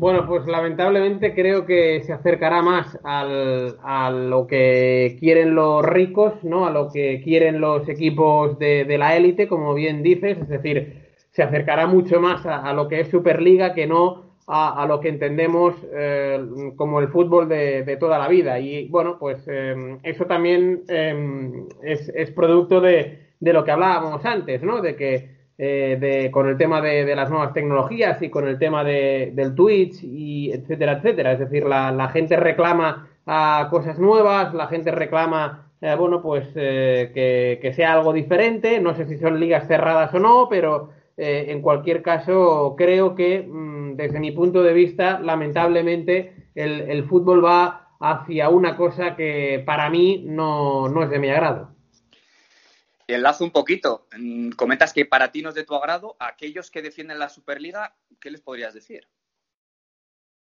Bueno, pues lamentablemente creo que se acercará más al, a lo que quieren los ricos, ¿no? A lo que quieren los equipos de, de la élite, como bien dices, es decir, se acercará mucho más a, a lo que es Superliga que no a, a lo que entendemos eh, como el fútbol de, de, toda la vida. Y bueno, pues eh, eso también eh, es, es, producto de, de, lo que hablábamos antes, ¿no? De que eh, de, con el tema de, las nuevas tecnologías y con el tema de, del Twitch y etcétera, etcétera. Es decir, la, la gente reclama a cosas nuevas, la gente reclama, eh, bueno, pues eh, que, sea algo diferente. No sé si son ligas cerradas o no, pero eh, en cualquier caso creo que mmm, desde mi punto de vista, lamentablemente, el, el, fútbol va hacia una cosa que para mí no, no es de mi agrado enlazo un poquito. Mm, comentas que para ti no es de tu agrado. A aquellos que defienden la Superliga, ¿qué les podrías decir?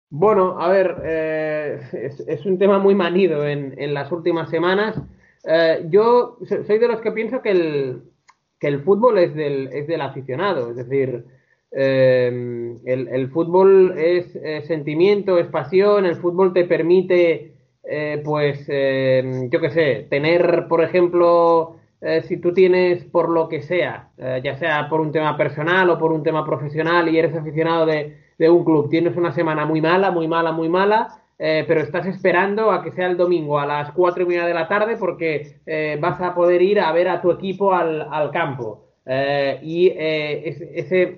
Bueno, a ver, eh, es, un tema muy manido en, las últimas semanas. Eh, yo soy de los que pienso que el, fútbol es del, aficionado, es decir, eh, el, fútbol es sentimiento, es pasión, el fútbol te permite, eh, pues, eh, yo qué sé, tener, por ejemplo, eh, si tú tienes por lo que sea, eh, ya sea por un tema personal o por un tema profesional y eres aficionado de, de un club, tienes una semana muy mala, muy mala, muy mala, eh, pero estás esperando a que sea el domingo a las cuatro y media de la tarde porque vas a poder ir a ver a tu equipo al, al campo. Y ese, ese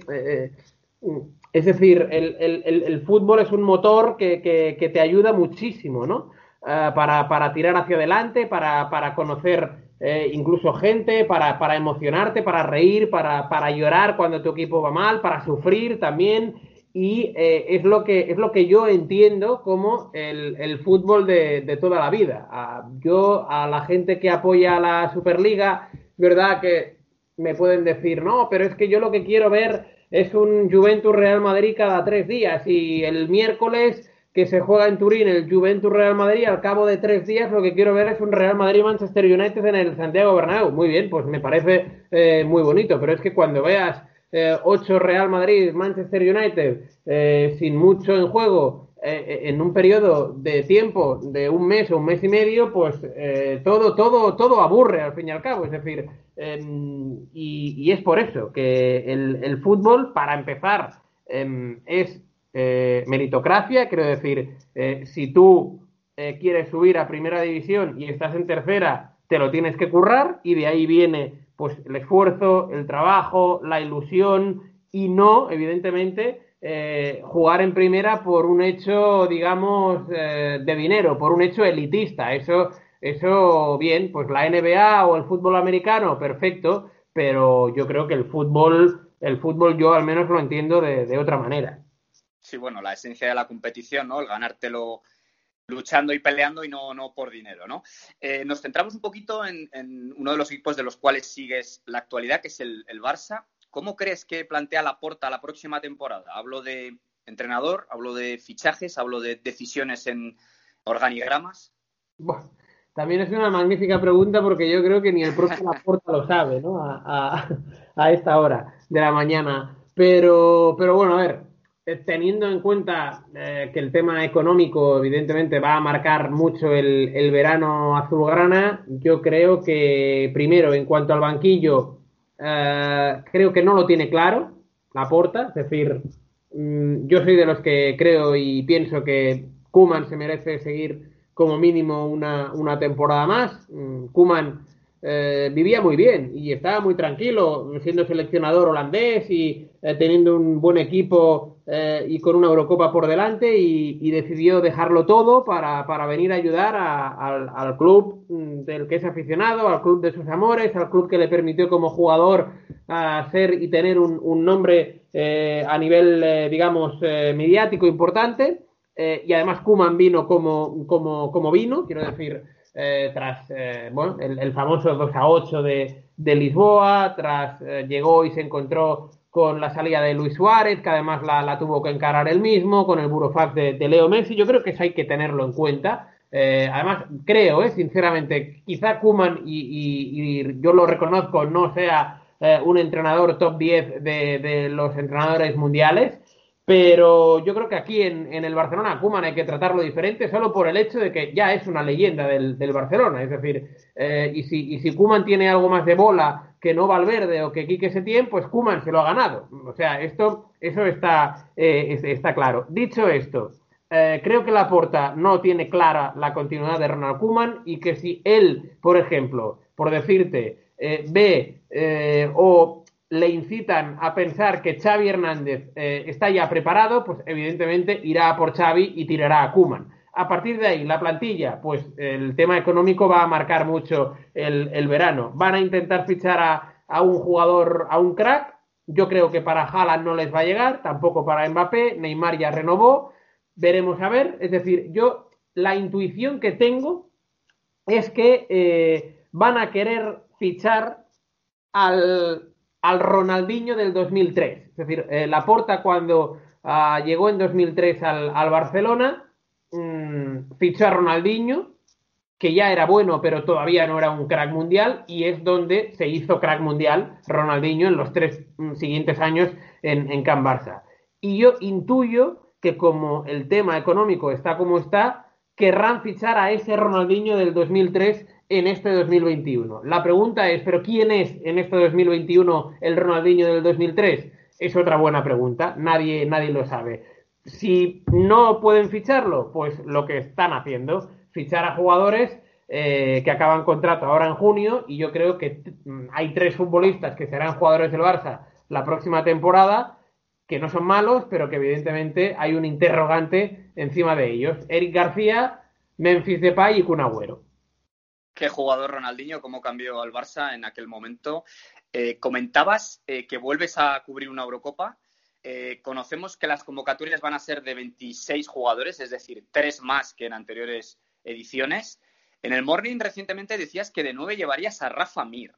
es decir, el, el, el, fútbol es un motor que, que, que te ayuda muchísimo, ¿no? para, para tirar hacia adelante, para, para conocer eh, incluso gente para, para emocionarte, para reír, para, para, llorar cuando tu equipo va mal, para sufrir también. Y eh, es, lo que, es lo que yo entiendo como el, el fútbol de, de, toda la vida. A, yo, a la gente que apoya la Superliga, verdad que me pueden decir, no, pero es que yo lo que quiero ver es un Juventus Real Madrid cada tres días y el miércoles que se juega en Turín el Juventus Real Madrid, al cabo de tres días lo que quiero ver es un Real Madrid Manchester United en el Santiago Bernabéu. Muy bien, pues me parece eh, muy bonito, pero es que cuando veas eh, ocho Real Madrid Manchester United eh, sin mucho en juego eh, en un periodo de tiempo de un mes o un mes y medio, pues eh, todo todo todo aburre al fin y al cabo. Es decir, em, y, y, es por eso que el, el fútbol, para empezar, em, es eh, meritocracia, quiero decir, eh, si tú eh, quieres subir a primera división y estás en tercera, te lo tienes que currar y de ahí viene pues el esfuerzo, el trabajo, la ilusión y no, evidentemente, eh, jugar en primera por un hecho, digamos, eh, de dinero, por un hecho elitista. Eso, eso, bien, pues la NBA o el fútbol americano, perfecto, pero yo creo que el fútbol, el fútbol yo al menos lo entiendo de, de otra manera sí, bueno, la esencia de la competición, ¿no? El ganártelo luchando y peleando y no, no por dinero, ¿no? Eh, nos centramos un poquito en, en, uno de los equipos de los cuales sigues la actualidad, que es el, el Barça. ¿Cómo crees que plantea la porta la próxima temporada? Hablo de entrenador, hablo de fichajes, hablo de decisiones en organigramas. Bueno, también es una magnífica pregunta porque yo creo que ni el propio Laporta lo sabe, ¿no? A, a, a, esta hora de la mañana. Pero, pero bueno, a ver, teniendo en cuenta eh, que el tema económico evidentemente va a marcar mucho el, el, verano azulgrana, yo creo que primero en cuanto al banquillo, eh, creo que no lo tiene claro la porta, es decir, mmm, yo soy de los que creo y pienso que Kuman se merece seguir como mínimo una, una temporada más. Mm, Koeman eh, vivía muy bien y estaba muy tranquilo siendo seleccionador holandés y eh, teniendo un buen equipo eh, y con una Eurocopa por delante y, decidió dejarlo todo para, para venir a ayudar a- al, club mm, del que es aficionado, al club de sus amores, al club que le permitió como jugador a ser y tener un, nombre a nivel, digamos, mediático importante. Y además Kuman vino como, como, como vino, quiero decir, eh, tras eh, bueno, el, famoso 2 a 8 de, de Lisboa, tras eh, llegó y se encontró con la salida de Luis Suárez, que además la, la tuvo que encarar él mismo, con el burofax de, de Leo Messi. Yo creo que eso hay que tenerlo en cuenta. Eh, además, creo, eh, sinceramente, quizá Kuman, y, yo lo reconozco, no sea un entrenador top 10 de, de los entrenadores mundiales, pero yo creo que aquí en, en el Barcelona Koeman hay que tratarlo diferente solo por el hecho de que ya es una leyenda del, del Barcelona. Es decir, eh, y si, y si Koeman tiene algo más de bola que no Valverde o que Quique Setién, pues Koeman se lo ha ganado. O sea, esto, eso está, eh, es- está claro. Dicho esto, eh, creo que Laporta no tiene clara la continuidad de Ronald Koeman y que si él, por ejemplo, por decirte, eh, ve eh, o le incitan a pensar que Xavi Hernández eh, está ya preparado, pues evidentemente irá por Xavi y tirará a Kuman. A partir de ahí, la plantilla, pues el tema económico va a marcar mucho el, verano. Van a intentar fichar a, a un jugador, a un crack. Yo creo que para Haaland no les va a llegar, tampoco para Mbappé. Neymar ya renovó. Veremos a ver. Es decir, yo la intuición que tengo es que eh, van a querer fichar al, al Ronaldinho del 2003. Es decir, eh, Laporta cuando ah, llegó en 2003 al, al Barcelona, mm, fichó a Ronaldinho, que ya era bueno, pero todavía no era un crack mundial, y es donde se hizo crack mundial Ronaldinho en los tres mm, siguientes años en, en Can Barça. Y yo intuyo que como el tema económico está como está, querrán fichar a ese Ronaldinho del 2003 en este 2021. La pregunta es, ¿pero quién es en este 2021 el Ronaldinho del 2003? Es otra buena pregunta, nadie, nadie lo sabe. Si no pueden ficharlo, pues lo que están haciendo, fichar a jugadores eh, que acaban contrato ahora en junio y yo creo que mm, hay tres futbolistas que serán jugadores del Barça la próxima temporada que no son malos, pero que evidentemente hay un interrogante encima de ellos. Eric García, Memphis Depay y Kun Agüero. Qué jugador Ronaldinho, cómo cambió al Barça en aquel momento. Eh, comentabas eh, que vuelves a cubrir una Eurocopa. Eh, conocemos que las convocatorias van a ser de 26 jugadores, es decir, tres más que en anteriores ediciones. En el Morning recientemente decías que de nueve llevarías a Rafa Mir.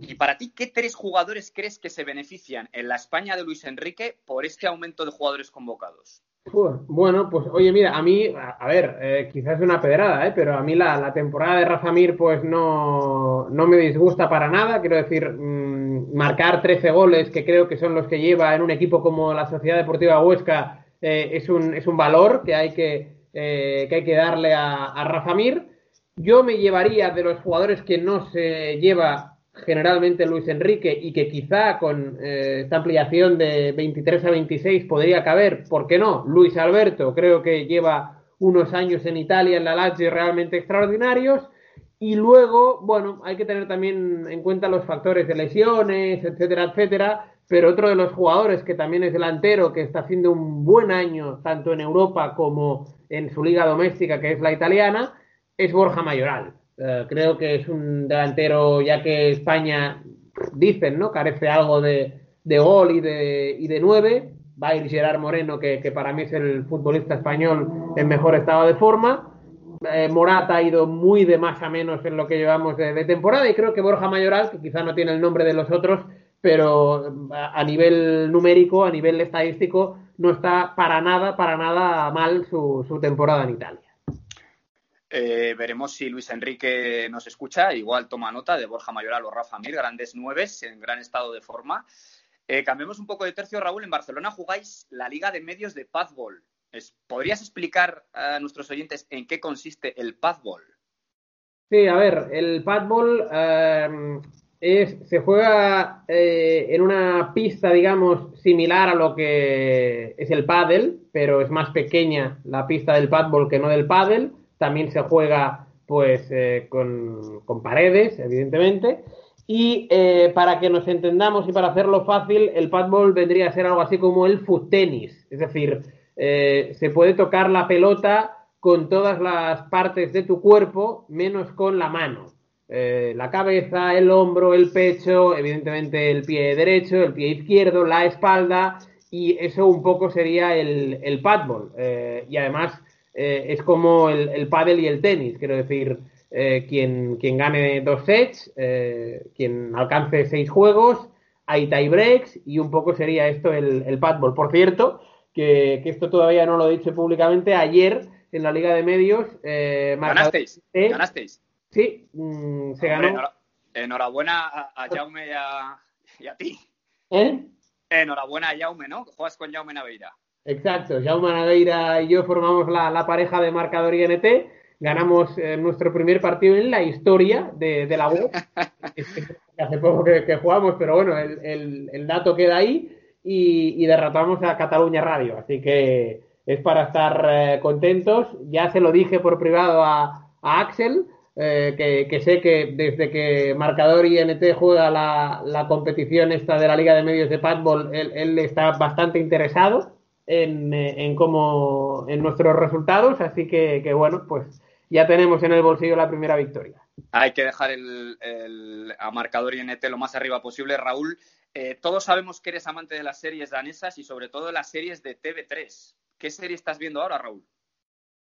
Y para ti, ¿qué tres jugadores crees que se benefician en la España de Luis Enrique por este aumento de jugadores convocados? Bueno, pues oye, mira, a mí, a, ver, eh, quizás es una pedrada, ¿eh? pero a mí la, la temporada de Rafa Mir pues no, no me disgusta para nada. Quiero decir, mm, marcar 13 goles, que creo que son los que lleva en un equipo como la Sociedad Deportiva Huesca, eh, es, un, es un valor que hay que, eh, que, hay que darle a, a Rafa Mir. Yo me llevaría de los jugadores que no se lleva generalmente Luis Enrique y que quizá con eh, esta ampliación de 23 a 26 podría caber, ¿por qué no? Luis Alberto, creo que lleva unos años en Italia, en la Lazio, realmente extraordinarios. Y luego, bueno, hay que tener también en cuenta los factores de lesiones, etcétera, etcétera. Pero otro de los jugadores que también es delantero, que está haciendo un buen año tanto en Europa como en su liga doméstica, que es la italiana, es Borja Mayoral. Eh, creo que es un delantero, ya que España, dicen, ¿no? Carece algo de, gol y de, y de nueve. Va a ir Gerard Moreno, que, para mí es el futbolista español en mejor estado de forma. Eh, Morata ha ido muy de más a menos en lo que llevamos de, temporada y creo que Borja Mayoral, que quizá no tiene el nombre de los otros, pero a, nivel numérico, a nivel estadístico, no está para nada, para nada mal su temporada en Italia. Eh, veremos si Luis Enrique nos escucha. Igual toma nota de Borja Mayoral o Rafa Mir, grandes nueves en gran estado de forma. Eh, cambiemos un poco de tercio, Raúl. En Barcelona jugáis la Liga de Medios de Padbol. Es, ¿Podrías explicar a nuestros oyentes en qué consiste el Padbol? Sí, a ver, el padball eh, es, se juega eh, en una pista, digamos, similar a lo que es el pádel, pero es más pequeña la pista del padball que no del pádel. También se juega pues eh, con, paredes, evidentemente. Y eh, para que nos entendamos y para hacerlo fácil, el padball vendría a ser algo así como el foot tenis. Es decir, eh, se puede tocar la pelota con todas las partes de tu cuerpo, menos con la mano. Eh, la cabeza, el hombro, el pecho, evidentemente el pie derecho, el pie izquierdo, la espalda, y eso un poco sería el, el padball. Y además eh, es como el, el pádel y el tenis, quiero decir, eh, quien, quien gane dos sets, eh, quien alcance seis juegos, hay tie breaks y un poco sería esto el, el padball. Por cierto, que, que esto todavía no lo he dicho públicamente, ayer en la Liga de Medios... Eh, ¿Ganasteis? eh, ¿Ganasteis? Sí, mm, se Hombre, ganó. enhora- enhorabuena a, a Jaume y a, y a ti. ¿Eh? Enhorabuena a Jaume, ¿no? Juegas con Jaume Naveira. Exacto, Jaume Naveira y yo formamos la, la pareja de marcador INT. Ganamos eh, nuestro primer partido en la historia de, de la web. Hace poco que, que jugamos, pero bueno, el, el- el dato queda ahí y, y derrotamos a Cataluña Radio. Así que es para estar eh, contentos. Ya se lo dije por privado a, a Axel, eh, que, que sé que desde que Marcador INT juega la, la competición esta de la Liga de Medios de Padball, él, él está bastante interesado en, en cómo en nuestros resultados, así que, que bueno, pues ya tenemos en el bolsillo la primera victoria. Hay que dejar el, el- a marcador INT lo más arriba posible. Raúl, eh, todos sabemos que eres amante de las series danesas y sobre todo las series de TV3. ¿Qué serie estás viendo ahora, Raúl?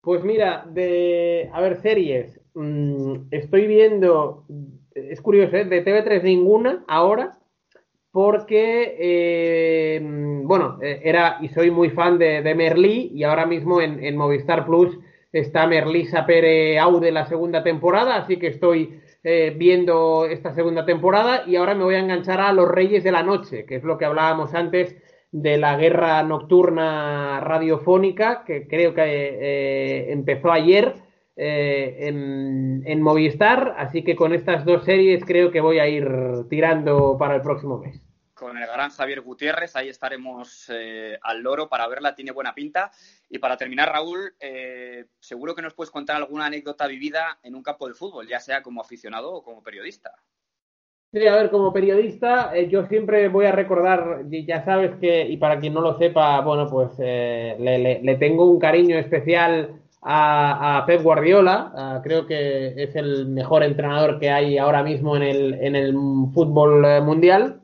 Pues mira, de a ver series, mm, estoy viendo, es curioso, ¿eh? de TV3 ninguna ahora, porque eh, bueno, eh, era y soy muy fan de, de Merlí y ahora mismo en, en Movistar Plus está Merlí Sapere Aude la segunda temporada, así que estoy eh, viendo esta segunda temporada y ahora me voy a enganchar a Los Reyes de la Noche, que es lo que hablábamos antes de la guerra nocturna radiofónica, que creo que eh, empezó ayer eh, en, en Movistar, así que con estas dos series creo que voy a ir tirando para el próximo mes. Con el gran Javier Gutiérrez, ahí estaremos eh, al loro para verla, tiene buena pinta. Y para terminar, Raúl, eh, seguro que nos puedes contar alguna anécdota vivida en un campo de fútbol, ya sea como aficionado o como periodista. Sí, a ver, como periodista, eh, yo siempre voy a recordar, ya sabes que, y para quien no lo sepa, bueno, pues eh, le, le- le tengo un cariño especial a, Pep Guardiola. creo que es el mejor entrenador que hay ahora mismo en el, en el fútbol eh, mundial.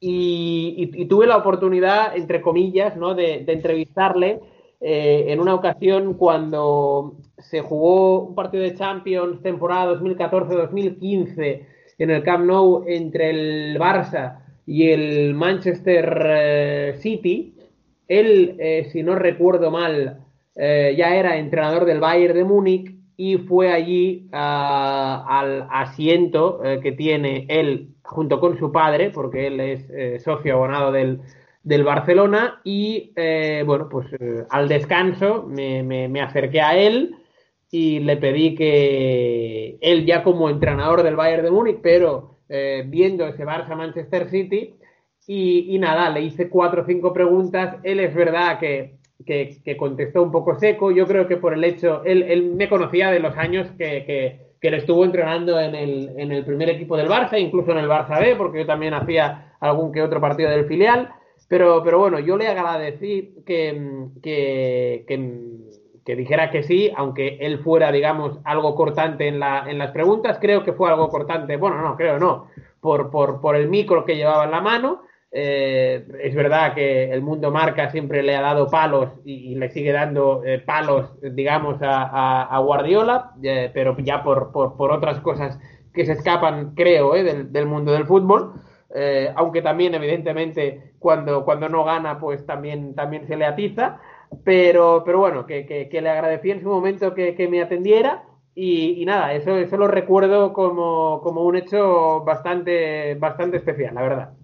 Y, tuve la oportunidad, entre comillas, ¿no? de, entrevistarle eh, en una ocasión cuando se jugó un partido de Champions temporada 2014-2015 en el Camp Nou entre el Barça y el Manchester eh, City. Él, si no recuerdo mal, eh, ya era entrenador del Bayern de Múnich y fue allí ah, al asiento eh, que tiene él junto con su padre, porque él es eh, socio abonado del, del Barcelona, y bueno, pues al descanso me, me- me acerqué a él y le pedí que él ya como entrenador del Bayern de Múnich, pero viendo ese Barça Manchester City, y nada, le hice cuatro o cinco preguntas. Él es verdad que, que- contestó un poco seco. Yo creo que por el hecho, él, él me conocía de los años que, que, que le estuvo entrenando en el, en el primer equipo del Barça, incluso en el Barça B, porque yo también hacía algún que otro partido del filial. Pero, pero bueno, yo le agradecí que dijera que sí, aunque él fuera, digamos, algo cortante en, la, en las preguntas. Creo que fue algo cortante, bueno, no, creo no, por, por, por el micro que llevaba en la mano. Eh, es verdad que el mundo marca siempre le ha dado palos y, le sigue dando eh, palos, digamos, a, Guardiola, eh, pero ya por, por, por otras cosas que se escapan, creo, eh, del, del mundo del fútbol. Aunque también, evidentemente, cuando, cuando no gana, pues también, también se le atiza. Pero, pero bueno, que, que, que le agradecí en su momento que, que me atendiera. Y, y nada, eso, eso lo recuerdo como, como un hecho bastante, bastante especial, la verdad.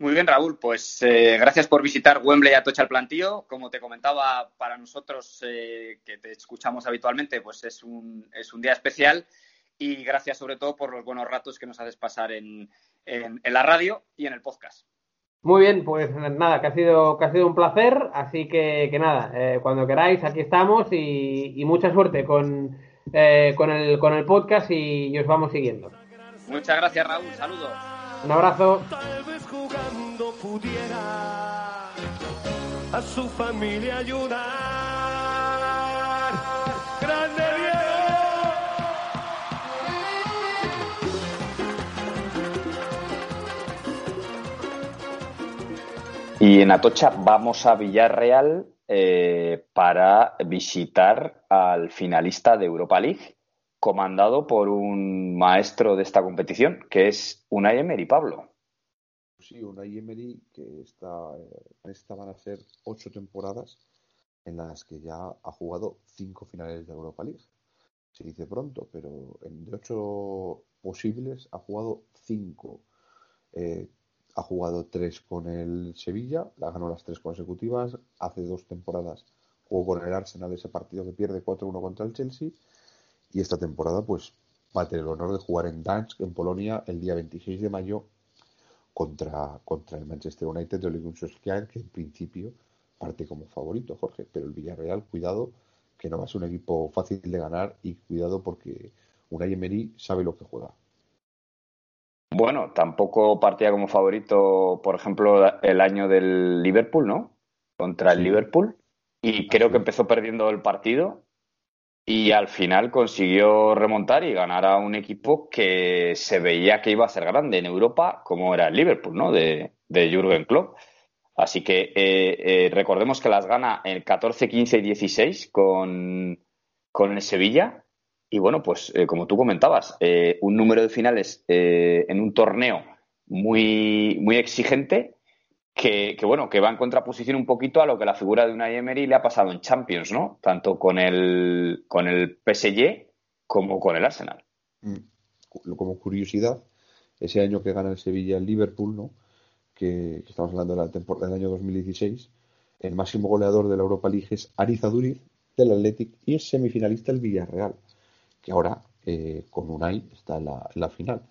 Muy bien, Raúl, pues eh, gracias por visitar Wembley a Tocha el Plantío. Como te comentaba, para nosotros eh, que te escuchamos habitualmente, pues es un, es un día especial y gracias sobre todo por los buenos ratos que nos haces pasar en, en- en la radio y en el podcast. Muy bien, pues nada, que ha sido, que ha sido un placer, así que, que nada, eh, cuando queráis, aquí estamos y, y mucha suerte con, eh, con, el, con el podcast y, y os vamos siguiendo. Muchas gracias, Raúl. Saludos. Un abrazo. Tal vez jugando pudiera a su familia ayudar. ¡Grande Diego! Y en Atocha vamos a Villarreal eh, para visitar al finalista de Europa League, comandado por un maestro de esta competición, que es Unai Emery, Pablo. Sí, Unai Emery, que está, eh, esta van a ser ocho temporadas en las que ya ha jugado cinco finales de Europa League. Se dice pronto, pero de ocho posibles ha jugado cinco. Eh, ha jugado tres con el Sevilla, la ganó las tres consecutivas. Hace dos temporadas jugó con el Arsenal ese partido que pierde 4-1 contra el Chelsea. Y esta temporada, pues, va a tener el honor de jugar en Dansk, en Polonia, el día 26 de mayo contra, contra el Manchester United de Ole Gunnar Solskjaer, que en principio parte como favorito, Jorge. Pero el Villarreal, cuidado, que no va a ser un equipo fácil de ganar y cuidado porque Unai Emery sabe lo que juega. Bueno, tampoco partía como favorito, por ejemplo, el año del Liverpool, ¿no? Contra el Sí. Liverpool. Y creo que empezó perdiendo el partido y al final consiguió remontar y ganar a un equipo que se veía que iba a ser grande en Europa, como era el Liverpool, ¿no? De, de Jürgen Klopp. Así que eh, eh, recordemos que las gana el 14, 15 y 16 con, con el Sevilla. Y bueno, pues eh, como tú comentabas, un número de finales en un torneo muy, muy exigente que, bueno, que va en contraposición un poquito a lo que la figura de Unai Emery le ha pasado en Champions, ¿no? Tanto con el, con el PSG como con el Arsenal. Mm. Como curiosidad, ese año que gana el Sevilla el Liverpool, ¿no? Que, estamos hablando del año 2016, el máximo goleador de la Europa League es Ariza Duriz del Athletic y es semifinalista el Villarreal, que ahora eh, con Unai está en la, en la final.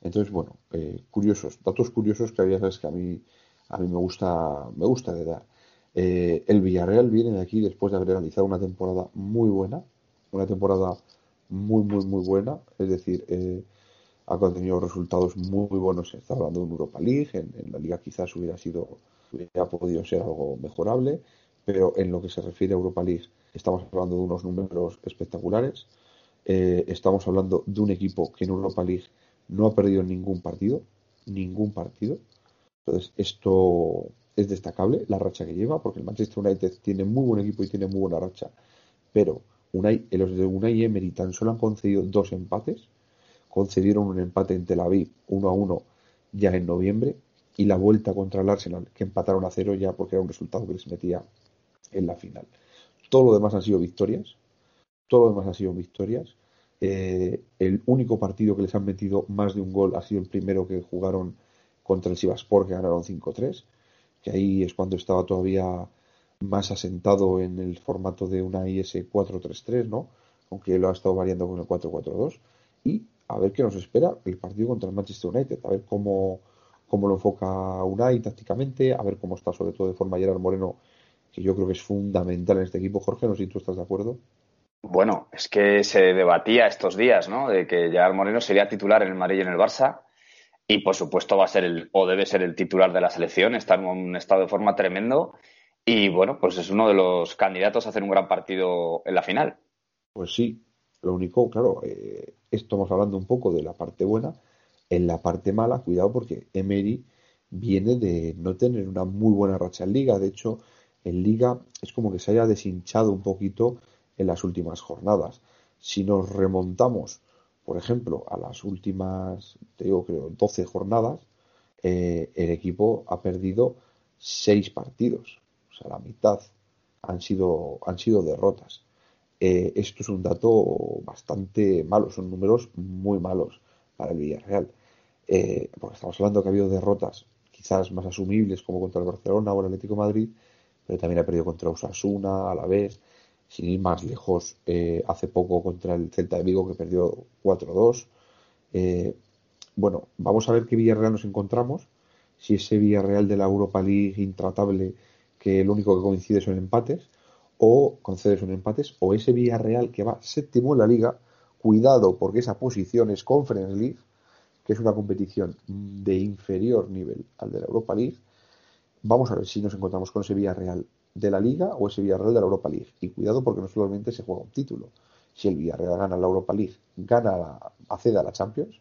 Entonces, bueno, eh, curiosos, datos curiosos que había sabes que a mí, a mí me gusta, me gusta de dar. Eh, el Villarreal viene de aquí después de haber realizado una temporada muy buena, una temporada muy, muy, muy buena. Es decir, eh, ha tenido resultados muy, muy buenos. Está hablando de un Europa League. En, en la liga quizás hubiera sido, hubiera podido ser algo mejorable, pero en lo que se refiere a Europa League, estamos hablando de unos números espectaculares. Eh, estamos hablando de un equipo que en Europa League no ha perdido ningún partido, ningún partido. Entonces, esto es destacable, la racha que lleva, porque el Manchester United tiene muy buen equipo y tiene muy buena racha, pero los de Unai Emery tan solo han concedido dos empates, concedieron un empate en Tel Aviv 1 a 1 ya en noviembre y la vuelta contra el Arsenal que empataron a cero ya porque era un resultado que les metía en la final. Todo lo demás han sido victorias, todo lo demás han sido victorias. Eh, el único partido que les han metido más de un gol ha sido el primero que jugaron contra el Sivaspor que ganaron 5-3, que ahí es cuando estaba todavía más asentado en el formato de una IS 4-3-3, ¿no? Aunque lo ha estado variando con el 4-4-2. Y a ver qué nos espera el partido contra el Manchester United, a ver cómo, cómo lo enfoca Unai tácticamente, a ver cómo está sobre todo de forma Gerard Moreno, que yo creo que es fundamental en este equipo. Jorge, no sé si tú estás de acuerdo. Bueno, es que se debatía estos días, ¿no? De que Gerard Moreno sería titular en el Madrid y en el Barça. Y por supuesto va a ser el, o debe ser el titular de la selección. Está en un estado de forma tremendo. Y bueno, pues es uno de los candidatos a hacer un gran partido en la final. Pues sí, lo único, claro, eh, estamos hablando un poco de la parte buena. En la parte mala, cuidado porque Emery viene de no tener una muy buena racha en liga. De hecho, en liga es como que se haya deshinchado un poquito en las últimas jornadas. Si nos remontamos, por ejemplo, a las últimas, te digo, creo, 12 jornadas, eh, el equipo ha perdido 6 partidos. O sea, la mitad han sido, han sido derrotas. Eh, esto es un dato bastante malo, son números muy malos para el Villarreal. Eh, porque estamos hablando que ha habido derrotas quizás más asumibles como contra el Barcelona o el Atlético Madrid, pero también ha perdido contra Osasuna, a la vez, sin ir más lejos, eh, hace poco contra el Celta de Vigo que perdió 4-2. Eh, bueno, vamos a ver qué Villarreal nos encontramos. si ese Villarreal de la Europa League intratable que lo único que coincide son empates, o concede son empates, o ese Villarreal que va séptimo en la liga, cuidado porque esa posición es Conference League, que es una competición de inferior nivel al de la Europa League. Vamos a ver si nos encontramos con ese Villarreal de la Liga o ese Villarreal de la Europa League. Y cuidado porque no solamente se juega un título. Si el Villarreal gana la Europa League, gana la, accede a la Champions.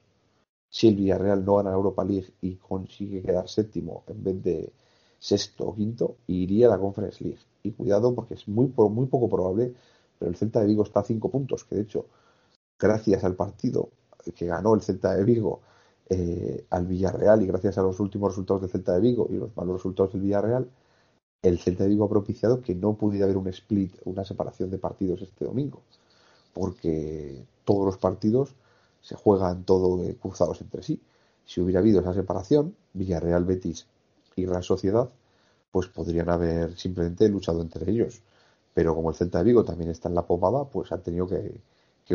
Si el Villarreal no gana la Europa League y consigue quedar séptimo en vez de sexto o quinto, iría a la Conference League. Y cuidado porque es muy, muy poco probable, pero el Celta de Vigo está a cinco puntos, que de hecho, gracias al partido que ganó el Celta de Vigo eh, al Villarreal y gracias a los últimos resultados del Celta de Vigo y los malos resultados del Villarreal, el Celta de Vigo ha propiciado que no pudiera haber un split, una separación de partidos este domingo, porque todos los partidos se juegan todo eh, cruzados entre sí. Si hubiera habido esa separación, Villarreal, Betis y Real Sociedad, pues podrían haber simplemente luchado entre ellos. Pero como el Celta de Vigo también está en la pomada, pues han tenido que,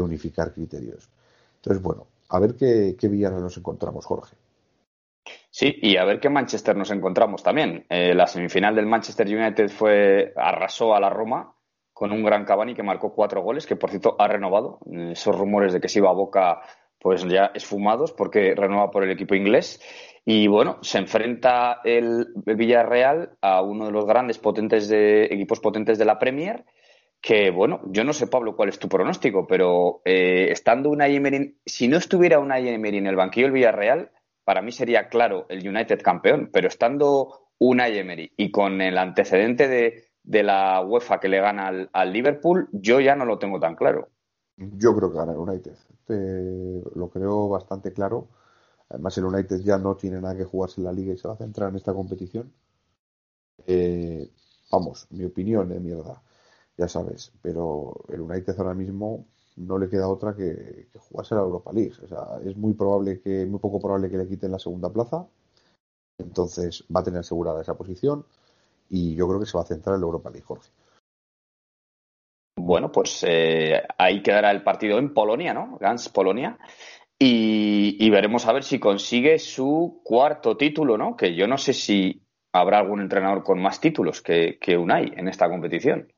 unificar criterios. Entonces, bueno, a ver qué, qué Villarreal nos encontramos, Jorge. Sí, y a ver qué Manchester nos encontramos también. Eh, la semifinal del Manchester United fue arrasó a la Roma con un gran Cavani que marcó cuatro goles, que por cierto ha renovado. Eh, Esos rumores de que se iba a Boca, pues ya esfumados porque renueva por el equipo inglés. Y bueno, se enfrenta el, Villarreal a uno de los grandes potentes de equipos potentes de la Premier. Que bueno, yo no sé, Pablo, cuál es tu pronóstico, pero eh, estando una Emery, si no estuviera una Emery en el banquillo del Villarreal, para mí sería claro el United campeón, pero estando una Emery y con el antecedente de, de la UEFA que le gana al, Liverpool, yo ya no lo tengo tan claro. Yo creo que gana el United. Eh, lo creo bastante claro. Además, el United ya no tiene nada que jugarse en la liga y se va a centrar en esta competición. Eh, vamos, mi opinión es mierda, ya sabes. Pero el United ahora mismo no le queda otra que, que jugarse la Europa League. O sea, es muy probable que, muy poco probable que le quiten la segunda plaza. Entonces va a tener asegurada esa posición y yo creo que se va a centrar en la Europa League, Jorge. Bueno, pues eh, ahí quedará el partido en Polonia, ¿no? Gans Polonia. Y, y veremos a ver si consigue su cuarto título, ¿no? Que yo no sé si habrá algún entrenador con más títulos que, que Unai en esta competición.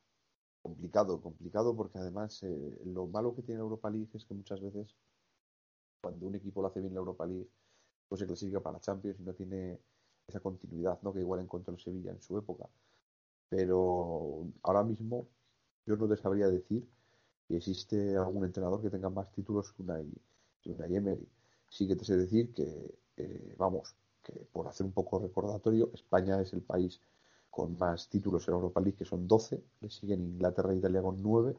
Complicado, complicado porque además eh, lo malo que tiene la Europa League es que muchas veces cuando un equipo lo hace bien la Europa League pues se clasifica para Champions y no tiene esa continuidad, ¿no? Que igual encontró el Sevilla en su época. Pero ahora mismo yo no te sabría decir si existe algún entrenador que tenga más títulos que Unai, que Unai Emery. Sí que te sé decir que, eh, vamos, que por hacer un poco recordatorio, España es el país con más títulos en Europa League, que son 12, le siguen Inglaterra e Italia con 9,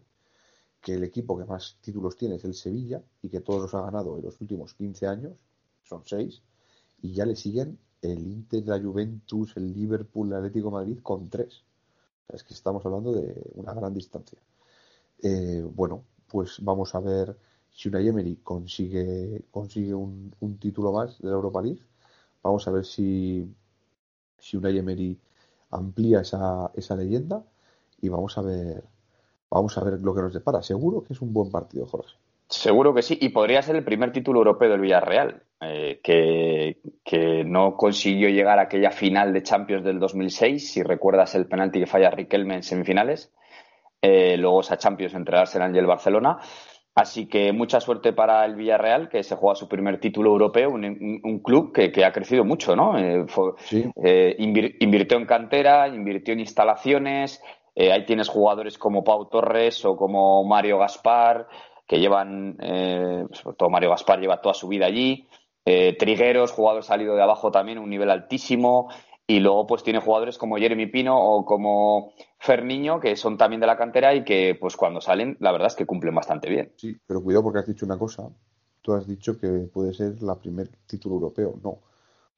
que el equipo que más títulos tiene es el Sevilla y que todos los ha ganado en los últimos 15 años, son 6, y ya le siguen el Inter, la Juventus, el Liverpool, el Atlético Madrid con 3. O sea, es que estamos hablando de una gran distancia. Eh, bueno, pues vamos a ver si una Emery consigue, consigue un, un título más de la Europa League. Vamos a ver si, si una Emery amplía esa, esa leyenda y vamos a ver vamos a ver lo que nos depara. Seguro que es un buen partido, Jorge. Seguro que sí, y podría ser el primer título europeo del Villarreal, eh, que, que, no consiguió llegar a aquella final de Champions del 2006, si recuerdas el penalti que falla Riquelme en semifinales, eh, luego esa Champions entre Arsenal y el Barcelona. Así que mucha suerte para el Villarreal, que se juega su primer título europeo, un, un, un club que, que, ha crecido mucho, ¿no? Eh, fue, sí. invir, invirtió en cantera, invirtió en instalaciones, eh, ahí tienes jugadores como Pau Torres o como Mario Gaspar, que llevan, eh, sobre todo Mario Gaspar lleva toda su vida allí, eh, Trigueros, jugador salido de abajo también, un nivel altísimo, y luego pues tiene jugadores como Jeremy Pino o como Ferniño, que son también de la cantera y que pues cuando salen, la verdad es que cumplen bastante bien. Sí, pero cuidado porque has dicho una cosa, tú has dicho que puede ser la primer título europeo, no,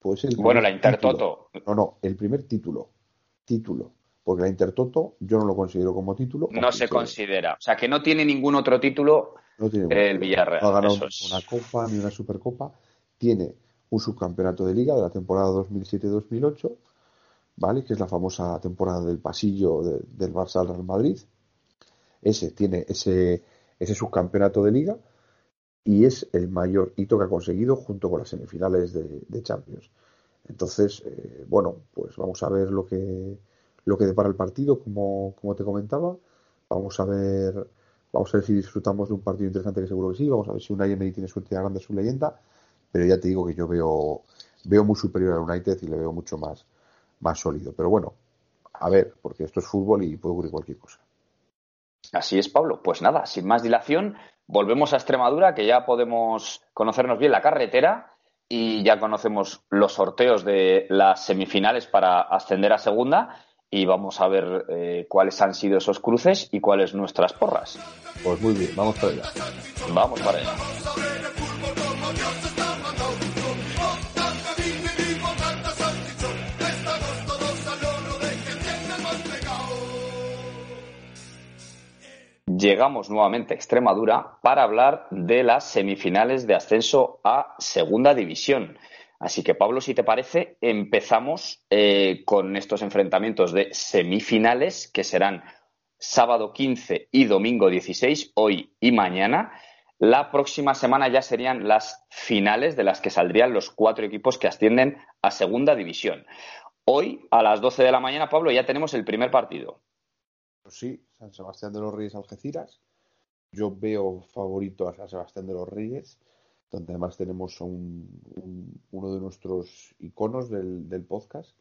puede ser Bueno, la Intertoto. No, no, el primer título, título, porque la Intertoto yo no lo considero como título. No se considera. O sea, que no tiene ningún otro título no tiene el Villarreal. No ha ganado es. una copa ni una supercopa. Tiene un subcampeonato de liga de la temporada 2007-2008, ¿vale? Que es la famosa temporada del pasillo de, del Barça al Real Madrid. Ese tiene ese, ese subcampeonato de liga y es el mayor hito que ha conseguido junto con las semifinales de, Champions. Entonces, eh, bueno, pues vamos a ver lo que, lo que depara el partido, como, como te comentaba. Vamos a ver, vamos a ver si disfrutamos de un partido interesante que seguro que sí. Vamos a ver si Unai Emery tiene suerte de agrandar su leyenda. Pero ya te digo que yo veo, veo muy superior al United y le veo mucho más, más sólido. Pero bueno, a ver, porque esto es fútbol y puede ocurrir cualquier cosa. Así es, Pablo. Pues nada, sin más dilación, volvemos a Extremadura, que ya podemos conocernos bien la carretera y ya conocemos los sorteos de las semifinales para ascender a segunda y vamos a ver eh, cuáles han sido esos cruces y cuáles nuestras porras. Pues muy bien, vamos para allá. Vamos para allá. Llegamos nuevamente a Extremadura para hablar de las semifinales de ascenso a Segunda División. Así que, Pablo, si te parece, empezamos eh, con estos enfrentamientos de semifinales que serán sábado 15 y domingo 16, hoy y mañana. La próxima semana ya serían las finales de las que saldrían los cuatro equipos que ascienden a Segunda División. Hoy, a las 12 de la mañana, Pablo, ya tenemos el primer partido. Pues sí, San Sebastián de los Reyes Algeciras. Yo veo favorito a San Sebastián de los Reyes, donde además tenemos un, un- uno de nuestros iconos del, podcast.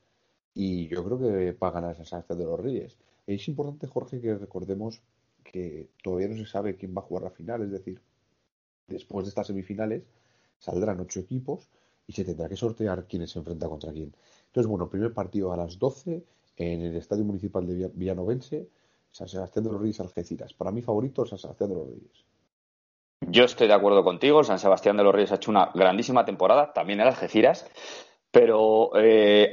Y yo creo que va a San Sebastián de los Reyes. Es importante, Jorge, que recordemos que todavía no se sabe quién va a jugar la final. Es decir, después de estas semifinales saldrán ocho equipos y se tendrá que sortear quién se enfrenta contra quién. Entonces, bueno, primer partido a las 12 en el Estadio Municipal de Villa- Villanovense. San Sebastián de los Reyes Algeciras. Para mí favorito San Sebastián de los Reyes. Yo estoy de acuerdo contigo. San Sebastián de los Reyes ha hecho una grandísima temporada, también en Algeciras, pero eh,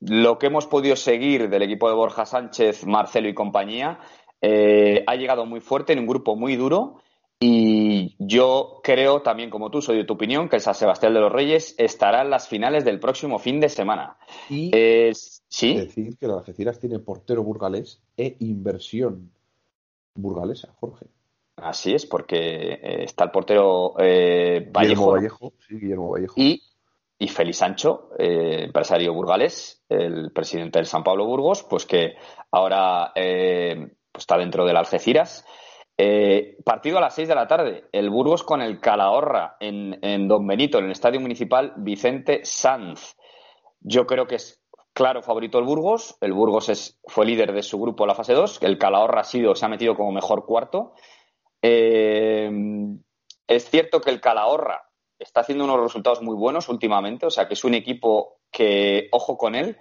lo que hemos podido seguir del equipo de Borja Sánchez, Marcelo y compañía eh, ha llegado muy fuerte en un grupo muy duro. Y yo creo también, como tú, soy de tu opinión, que el San Sebastián de los Reyes estará en las finales del próximo fin de semana. Y Eh, sí, decir que el Algeciras tiene portero burgalés e inversión burgalesa, Jorge. así es, porque eh, está el portero eh, Guillermo Vallejo, Vallejo. Sí, Guillermo Vallejo. y, y Félix Sancho, eh, empresario burgalés, el presidente del San Pablo Burgos, pues que ahora eh, pues está dentro del Algeciras. Partido a las 6 de la tarde, el Burgos con el Calahorra en, en Don Benito, en el Estadio Municipal Vicente Sanz. Yo creo que es claro favorito el Burgos. El Burgos fue líder de su grupo en la fase 2. El Calahorra ha sido, se ha metido como mejor cuarto. Eh, es cierto que el Calahorra está haciendo unos resultados muy buenos últimamente, o sea que es un equipo que, ojo con él,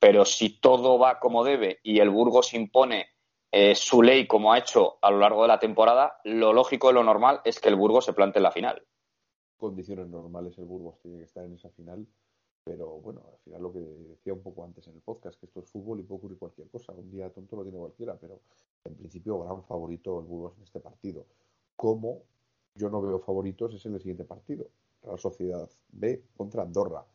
pero si todo va como debe y el Burgos impone eh, su ley como ha hecho a lo largo de la temporada, lo lógico y lo normal es que el Burgos se plante en la final. condiciones normales el Burgos tiene que estar en esa final. Pero bueno, al final lo que decía un poco antes en el podcast, que esto es fútbol y puede ocurrir cualquier cosa. Un día tonto lo tiene cualquiera, pero en principio gran favorito el Burgos en este partido. Como yo no veo favoritos es en el siguiente partido. Real Sociedad B contra Andorra.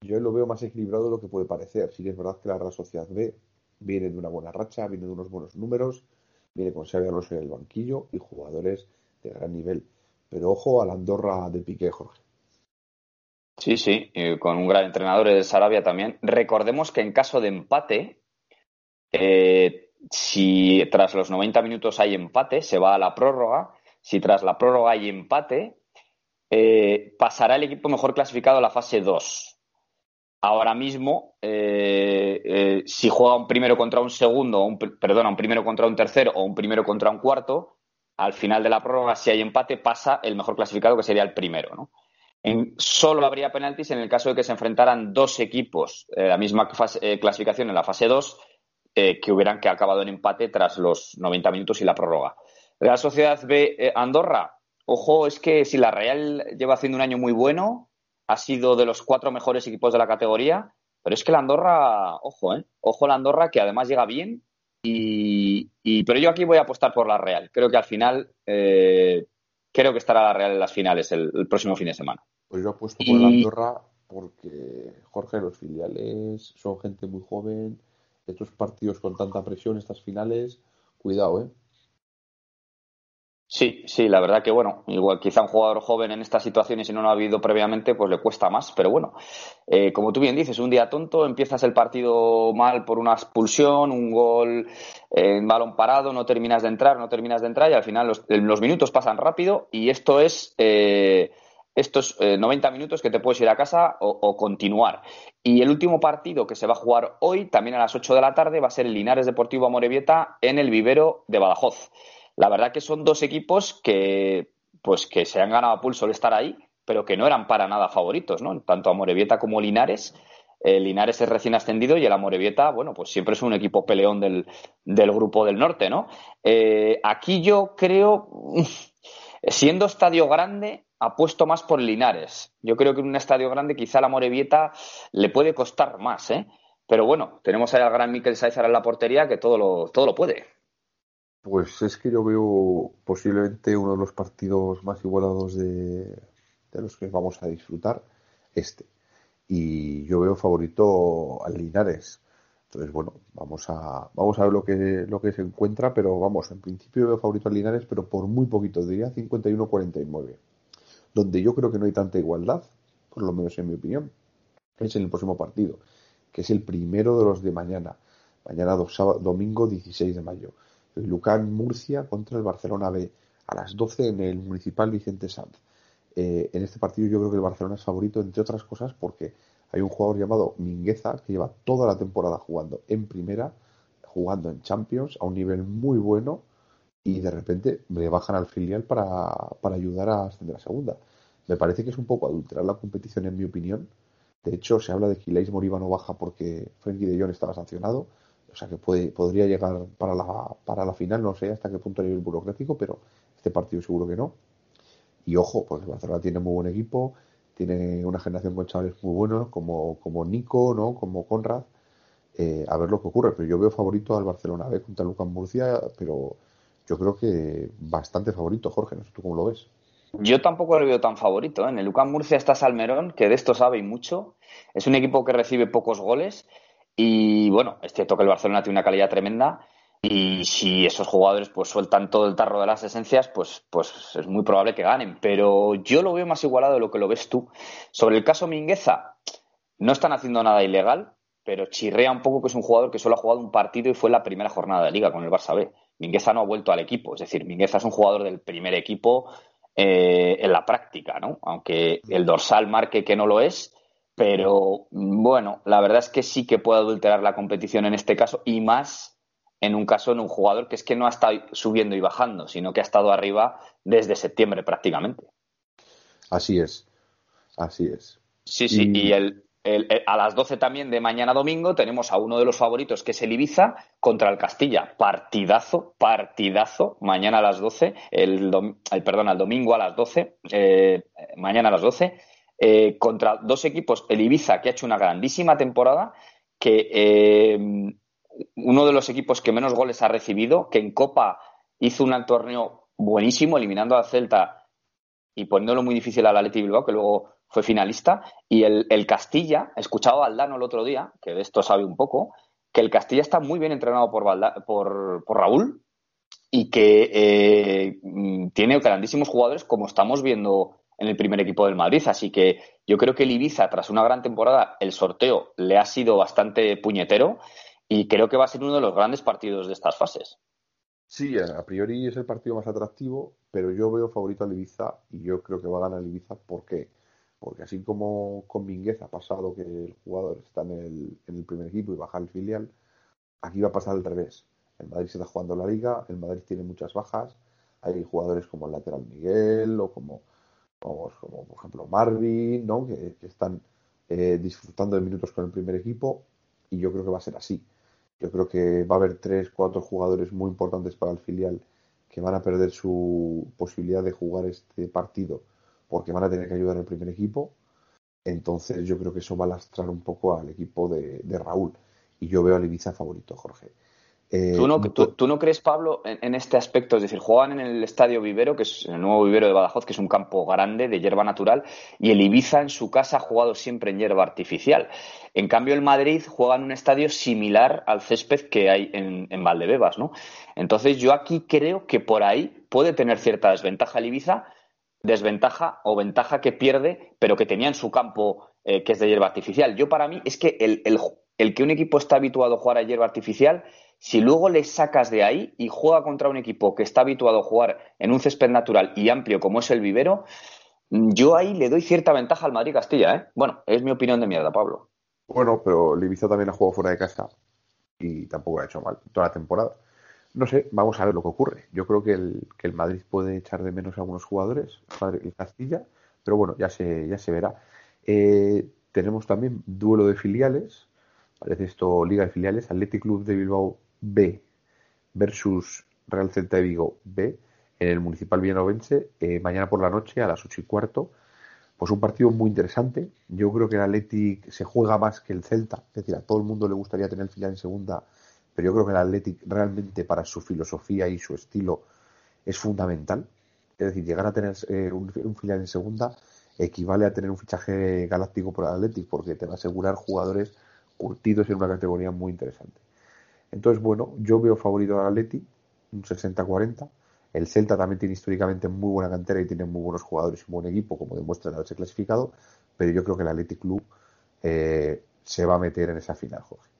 Yo lo veo más equilibrado de lo que puede parecer. Sí es verdad que la Real Sociedad B viene de una buena racha, viene de unos buenos números, viene con Xavi en el banquillo y jugadores de gran nivel. Pero ojo a la Andorra de Piqué, Jorge. Sí, sí, con un gran entrenador de Sarabia también. Recordemos que en caso de empate, eh, si tras los 90 minutos hay empate, se va a la prórroga. Si tras la prórroga hay empate, eh, pasará el equipo mejor clasificado a la fase 2. Ahora mismo, eh, si juega un primero contra un segundo, un, perdona, un primero contra un tercero o un primero contra un cuarto, al final de la prórroga, si hay empate, pasa el mejor clasificado, que sería el primero, ¿no? En- solo habría penaltis en el caso de que se enfrentaran dos equipos de la misma eh, clasificación en la fase 2 eh, que hubieran que acabado en empate tras los 90 minutos y la prórroga. Real Sociedad B eh, Andorra, ojo, es que si la Real lleva haciendo un año muy bueno, ha sido de los cuatro mejores equipos de la categoría, pero es que la Andorra, ojo, ¿eh? Ojo la Andorra que además llega bien y, pero yo aquí voy a apostar por la Real. Creo que al final eh, creo que estará la Real en las finales el próximo fin de semana. Pues yo apuesto Y- por el Andorra porque, Jorge, los filiales son gente muy joven. Estos partidos con tanta presión, estas finales, cuidado, ¿eh? Sí, sí, la verdad que bueno, igual quizá un jugador joven en estas situaciones, si no lo ha habido previamente, pues le cuesta más, pero bueno, eh, como tú bien dices, un día tonto, empiezas el partido mal por una expulsión, un gol eh, en balón parado, no terminas de entrar, no terminas de entrar y al final los, los minutos pasan rápido y esto es eh, estos eh, 90 minutos que te puedes ir a casa o, o continuar. Y el último partido que se va a jugar hoy, también a las 8 de la tarde, va a ser el Linares Deportivo Amorebieta en el vivero de Badajoz. La verdad que son dos equipos que, pues, que se han ganado a pulso el estar ahí, pero que no eran para nada favoritos, ¿no? Tanto Amorebieta como Linares. El Linares es recién ascendido y el Amorebieta, bueno, pues siempre es un equipo peleón del, del grupo del norte, ¿no? Eh, aquí yo creo, siendo estadio grande, apuesto más por Linares. Yo creo que en un estadio grande quizá la Morevieta le puede costar más, ¿eh? Pero bueno, tenemos ahí al gran Mikel Sáizar en la portería que todo lo, todo lo puede. Pues es que yo veo posiblemente uno de los partidos más igualados de, de los que vamos a disfrutar, este. Y yo veo favorito al Linares. Entonces, bueno, vamos a, vamos a ver lo que, lo que se encuentra, pero vamos, en principio veo favorito al Linares, pero por muy poquito, diría 51-49. Donde yo creo que no hay tanta igualdad, por lo menos en mi opinión, es en el próximo partido, que es el primero de los de mañana. Mañana domingo 16 de mayo. El Lucán Murcia contra el Barcelona B a las 12 en el Municipal Vicente Sanz. Eh, en este partido yo creo que el Barcelona es favorito, entre otras cosas, porque hay un jugador llamado Mingueza que lleva toda la temporada jugando en primera, jugando en Champions a un nivel muy bueno y de repente le bajan al filial para, para ayudar a ascender a segunda. Me parece que es un poco adulterar la competición, en mi opinión. De hecho, se habla de que Ilais Moriba no baja porque Frenkie de Jong estaba sancionado. O sea que puede, podría llegar para la, para la final, no sé hasta qué punto a nivel burocrático, pero este partido seguro que no. Y ojo, porque el Barcelona tiene muy buen equipo, tiene una generación con chavales muy buenos, como, como Nico, ¿no? como Conrad. Eh, a ver lo que ocurre, pero yo veo favorito al Barcelona B contra Lucas Murcia, pero yo creo que bastante favorito, Jorge, no sé tú cómo lo ves. Yo tampoco le veo tan favorito. ¿eh? En el Lucán Murcia está Salmerón, que de esto sabe y mucho. Es un equipo que recibe pocos goles. Y bueno, es cierto que el Barcelona tiene una calidad tremenda. Y si esos jugadores pues sueltan todo el tarro de las esencias, pues, pues es muy probable que ganen. Pero yo lo veo más igualado de lo que lo ves tú. Sobre el caso Mingueza, no están haciendo nada ilegal, pero chirrea un poco que es un jugador que solo ha jugado un partido y fue la primera jornada de liga con el Barça B. Mingueza no ha vuelto al equipo, es decir, Mingueza es un jugador del primer equipo eh, en la práctica, ¿no? Aunque el dorsal marque que no lo es, pero bueno, la verdad es que sí que puede adulterar la competición en este caso y más en un caso en un jugador que es que no ha estado subiendo y bajando, sino que ha estado arriba desde septiembre prácticamente. Así es, así es. Sí, sí, Y- y el, el- a las 12 también de mañana domingo tenemos a uno de los favoritos que es el Ibiza contra el Castilla. Partidazo, partidazo, mañana a las 12, el, dom- el- perdón, el domingo a las 12, eh, mañana a las 12, eh, contra dos equipos, el Ibiza que ha hecho una grandísima temporada, que eh, uno de los equipos que menos goles ha recibido, que en Copa hizo un torneo buenísimo, eliminando a Celta y poniéndolo muy difícil al Athletic Bilbao, que luego fue finalista, y el, Castilla, escuchaba a Aldano el otro día, que de esto sabe un poco, que el Castilla está muy bien entrenado por, por, Raúl y que eh, tiene grandísimos jugadores como estamos viendo en el primer equipo del Madrid. Así que yo creo que el Ibiza, tras una gran temporada, el sorteo le ha sido bastante puñetero y creo que va a ser uno de los grandes partidos de estas fases. Sí, a priori es el partido más atractivo, pero yo veo favorito al Ibiza y yo creo que va a ganar el Ibiza. ¿Por qué? Porque así como con Minguez ha pasado que el jugador está en el, en el primer equipo y baja al filial, aquí va a pasar al revés. El Madrid se está jugando la liga, el Madrid tiene muchas bajas, hay jugadores como el lateral Miguel o como, como, como, por ejemplo Marvin, ¿no? que, que están eh, disfrutando de minutos con el primer equipo y yo creo que va a ser así. Yo creo que va a haber tres, cuatro jugadores muy importantes para el filial que van a perder su posibilidad de jugar este partido porque van a tener que ayudar al primer equipo. Entonces yo creo que eso va a lastrar un poco al equipo de, de Raúl. Y yo veo al Ibiza favorito, Jorge. Eh, ¿Tú no, tú- no crees, Pablo, en, en este aspecto? Es decir, juegan en el Estadio Vivero, que es el nuevo Vivero de Badajoz, que es un campo grande de hierba natural, y el Ibiza en su casa ha jugado siempre en hierba artificial. En cambio, el Madrid juega en un estadio similar al césped que hay en, en Valdebebas, ¿no? Entonces, yo aquí creo que por ahí puede tener cierta desventaja el Ibiza, desventaja o ventaja que pierde, pero que tenía en su campo eh, que es de hierba artificial. Yo para mí es que el, el- el que un equipo está habituado a jugar a hierba artificial, si luego le sacas de ahí y juega contra un equipo que está habituado a jugar en un césped natural y amplio como es el vivero, mm, yo ahí le doy cierta ventaja al Madrid Castilla, ¿eh? Bueno, es mi opinión de mierda, Pablo. Bueno, pero el Ibiza también ha jugado fuera de casa y tampoco ha hecho mal toda la temporada. No sé, vamos a ver lo que ocurre. Yo creo que el, que el Madrid puede echar de menos a algunos jugadores, el Castilla, pero bueno, ya se, ya se verá. Eh, tenemos también duelo de filiales, parece esto Liga de Filiales, Athletic Club de Bilbao B versus Real Celta de Vigo B en el Municipal Villanovense, eh, mañana por la noche a las ocho y cuarto. Pues un partido muy interesante. Yo creo que el Athletic se juega más que el Celta. Es decir, a todo el mundo le gustaría tener el filial en segunda, pero yo creo que el Athletic realmente para su filosofía y su estilo es fundamental. Es decir, llegar a tener eh, un, un filial en segunda equivale a tener un fichaje galáctico por el Athletic porque te va a asegurar jugadores curtidos en una categoría muy interesante. Entonces, bueno, yo veo favorito al Athletic, un 60-40. El Celta también tiene históricamente muy buena cantera y tiene muy buenos jugadores y un buen equipo, como demuestra el haberse clasificado, pero yo creo que el Athletic Club eh, se va a meter en esa final, Jorge.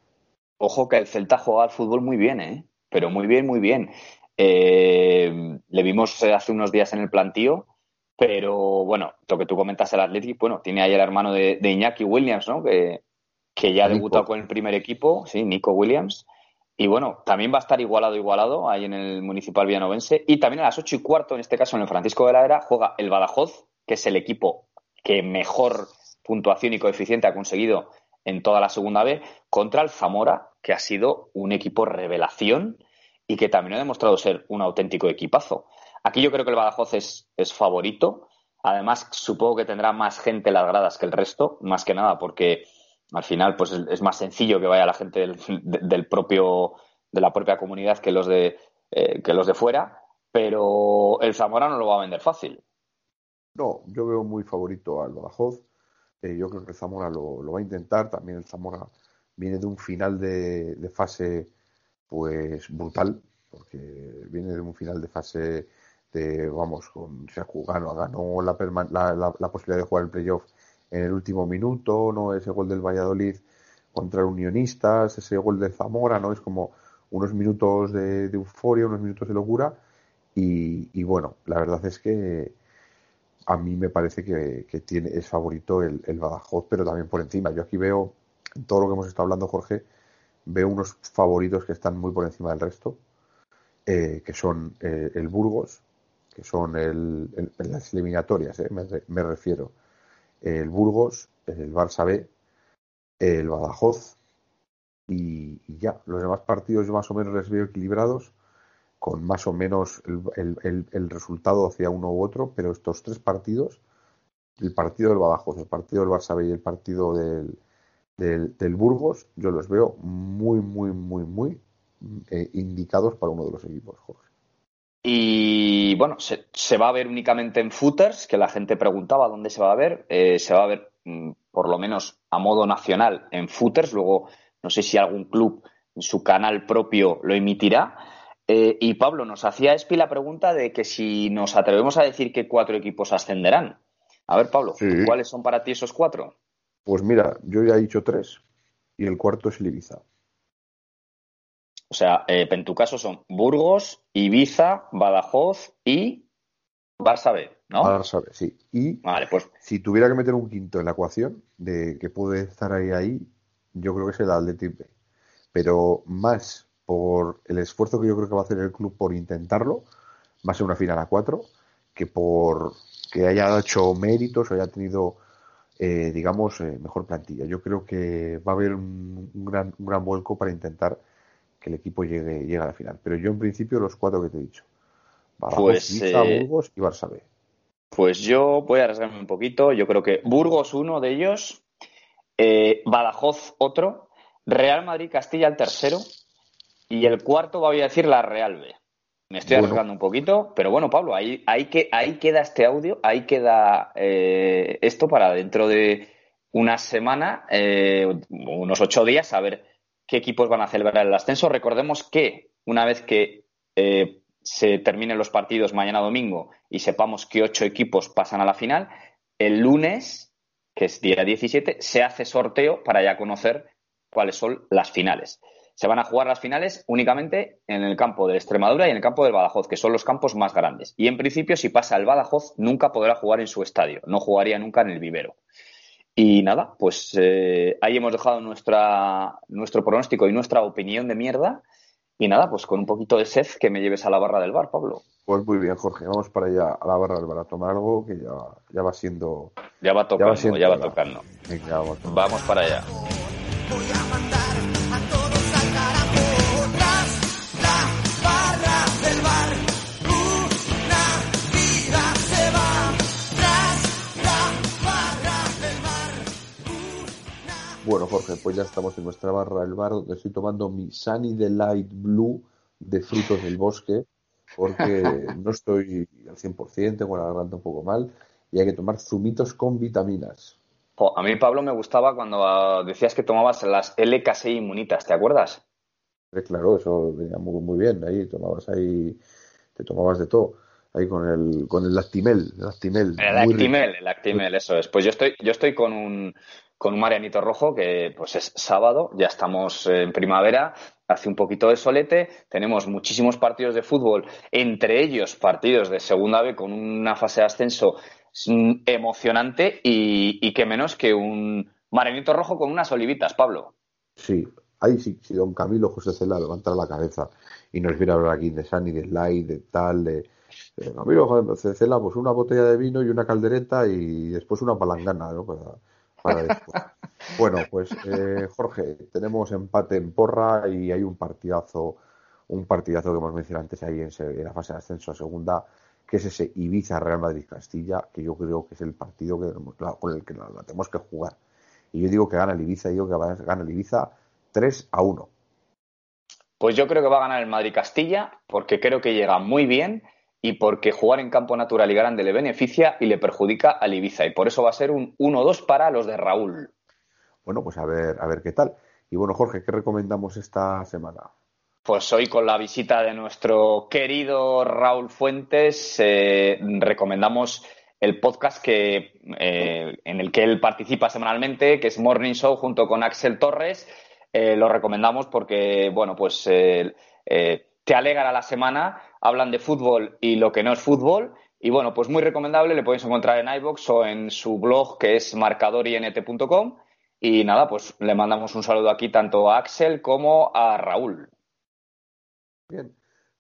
Ojo que el Celta juega al fútbol muy bien, ¿eh? Pero muy bien, muy bien. Eh, le vimos hace unos días en el plantío, pero bueno, lo que tú comentas, el Athletic, bueno, tiene ahí el hermano de, de Iñaki Williams, ¿no? Que, que ya ha debutado con el primer equipo, sí, Nico Williams. Y bueno, también va a estar igualado, igualado ahí en el Municipal Villanovense. Y también a las ocho y cuarto, en este caso en el Francisco de la Era, juega el Badajoz, que es el equipo que mejor puntuación y coeficiente ha conseguido en toda la segunda B, contra el Zamora, que ha sido un equipo revelación y que también ha demostrado ser un auténtico equipazo. Aquí yo creo que el Badajoz es, favorito. Además, supongo que tendrá más gente en las gradas que el resto, más que nada, porque al final pues es, más sencillo que vaya la gente del, de- del propio de la propia comunidad que los de eh, que los de fuera pero el Zamora no lo va a vender fácil No, yo veo muy favorito al Badajoz. Eh, yo creo que el Zamora lo, lo va a intentar. También el Zamora viene de un final de, de fase pues brutal, porque viene de un final de fase de, vamos, con, se jugado, ganó la, la, la- posibilidad de jugar el playoff en el último minuto, no ese gol del Valladolid contra el Unionistas, ese gol del Zamora, ¿no? Es como unos minutos de, de euforia, unos minutos de locura. Y bueno, la verdad es que a mí me parece que, que tiene, es favorito el, el Badajoz, pero también por encima. Yo aquí veo, en todo lo que hemos estado hablando, Jorge, veo unos favoritos que están muy por encima del resto, eh, que son eh, el Burgos, que son el, las eliminatorias, eh, me, me refiero, el Burgos, el Barça B, el Badajoz y, y ya. Los demás partidos yo más o menos les veo equilibrados, con más o menos el, el- resultado hacia uno u otro, pero estos tres partidos, el partido del Badajoz, el partido del Barça y el partido del, del, del Burgos, yo los veo muy, muy, muy, muy eh, indicados para uno de los equipos, Jorge. Y bueno, se, se va a ver únicamente en footers, que la gente preguntaba dónde se va a ver. Eh, se va a ver mm, por lo menos a modo nacional en footers. Luego, no sé si algún club en su canal propio lo emitirá. Eh, y Pablo, nos hacía Espi la pregunta de que si nos atrevemos a decir que cuatro equipos ascenderán. A ver, Pablo, Sí. ¿cuáles son para ti esos cuatro? Pues mira, yo ya he dicho tres y el cuarto es el Ibiza. O sea, eh, en tu caso son Burgos, Ibiza, Badajoz y Barça B, ¿no? Barça B, sí. Y Vale, pues si tuviera que meter un quinto en la ecuación de que puede estar ahí ahí, yo creo que es el Athletic B. Pero más por el esfuerzo que yo creo que va a hacer el club por intentarlo, va a ser una final a cuatro, que por que haya hecho méritos o haya tenido, eh, digamos, eh, mejor plantilla. Yo creo que va a haber un, un gran, un gran vuelco para intentar que el equipo llegue, llegue a la final. Pero yo en principio los cuatro que te he dicho. Badajoz, Pues, Ibiza, eh, Burgos y Barça B. Pues yo voy a arriesgarme un poquito. Yo creo que Burgos uno de ellos, eh, Badajoz otro, Real Madrid Castilla el tercero Y el cuarto voy a decir la Real B. Me estoy Bueno. arriesgando un poquito, pero bueno, Pablo, ahí, ahí, que, ahí queda este audio, ahí queda eh, esto para dentro de una semana, eh, unos ocho días, a ver qué equipos van a celebrar el ascenso. Recordemos que una vez que eh, se terminen los partidos mañana domingo y sepamos que ocho equipos pasan a la final, el lunes, que es día 17, se hace sorteo para ya conocer cuáles son las finales. Se van a jugar las finales únicamente en el campo de Extremadura y en el campo del Badajoz, que son los campos más grandes. Y en principio, si pasa el Badajoz, nunca podrá jugar en su estadio, no jugaría nunca en el vivero. Y nada, pues eh, ahí hemos dejado nuestra, nuestro pronóstico y nuestra opinión de mierda. Y nada, pues con un poquito de sed que me lleves a la barra del bar, Pablo. Pues muy bien, Jorge, vamos para allá a la barra del bar a tomar algo que ya, ya va siendo. Ya va tocando, ya, siendo va tocando. Venga, vamos. Vamos para allá. Voy a mandar Bueno, Jorge, pues ya estamos en nuestra barra del bar donde estoy tomando mi Sunny Delight Blue de frutos del bosque porque no estoy al 100%, tengo la garganta un poco mal y hay que tomar zumitos con vitaminas. Jo, a mí, Pablo, me gustaba cuando ah, decías que tomabas las LK6 inmunitas, ¿te acuerdas? Eh, claro, eso venía muy, muy bien, ahí tomabas ahí, te tomabas de todo, ahí con el, con el lactimel, el lactimel. El muy rico. Actimel, el Actimel, eso es. Pues yo estoy, yo estoy con un, con un Marianito Rojo que pues es sábado, ya estamos en primavera, hace un poquito de solete, tenemos muchísimos partidos de fútbol, entre ellos partidos de segunda B con una fase de ascenso mm, emocionante y, y que menos que un Marianito Rojo con unas olivitas, Pablo. Sí, ahí sí, si don Camilo José Cela levantara la cabeza y nos viera hablar aquí de Sunny, de Light, de tal, de, Camilo José Cela, pues una botella de vino y una caldereta y después una palangana, ¿no? Para, para después. Bueno, pues eh, Jorge, tenemos empate en porra y hay un partidazo, un partidazo que hemos mencionado antes ahí en, la fase de ascenso a segunda, que es ese Ibiza Real Madrid Castilla, que yo creo que es el partido que, con el que la, la tenemos que jugar. Y yo digo que gana el Ibiza, digo que gana el Ibiza 3 a 1. Pues yo creo que va a ganar el Madrid Castilla porque creo que llega muy bien y porque jugar en campo natural y grande le beneficia y le perjudica al Ibiza. Y por eso va a ser un 1-2 para los de Raúl. Bueno, pues a ver, a ver qué tal. Y bueno, Jorge, ¿qué recomendamos esta semana? Pues hoy con la visita de nuestro querido Raúl Fuentes eh, recomendamos el podcast que, eh, en el que él participa semanalmente, que es Morning Show junto con Axel Torres. Eh, lo recomendamos porque, bueno, pues eh, te alegra la semana, hablan de fútbol y lo que no es fútbol. Y bueno, pues muy recomendable, le podéis encontrar en iBox o en su blog que es marcadorint.com. Y nada, pues le mandamos un saludo aquí tanto a Axel como a Raúl. Bien,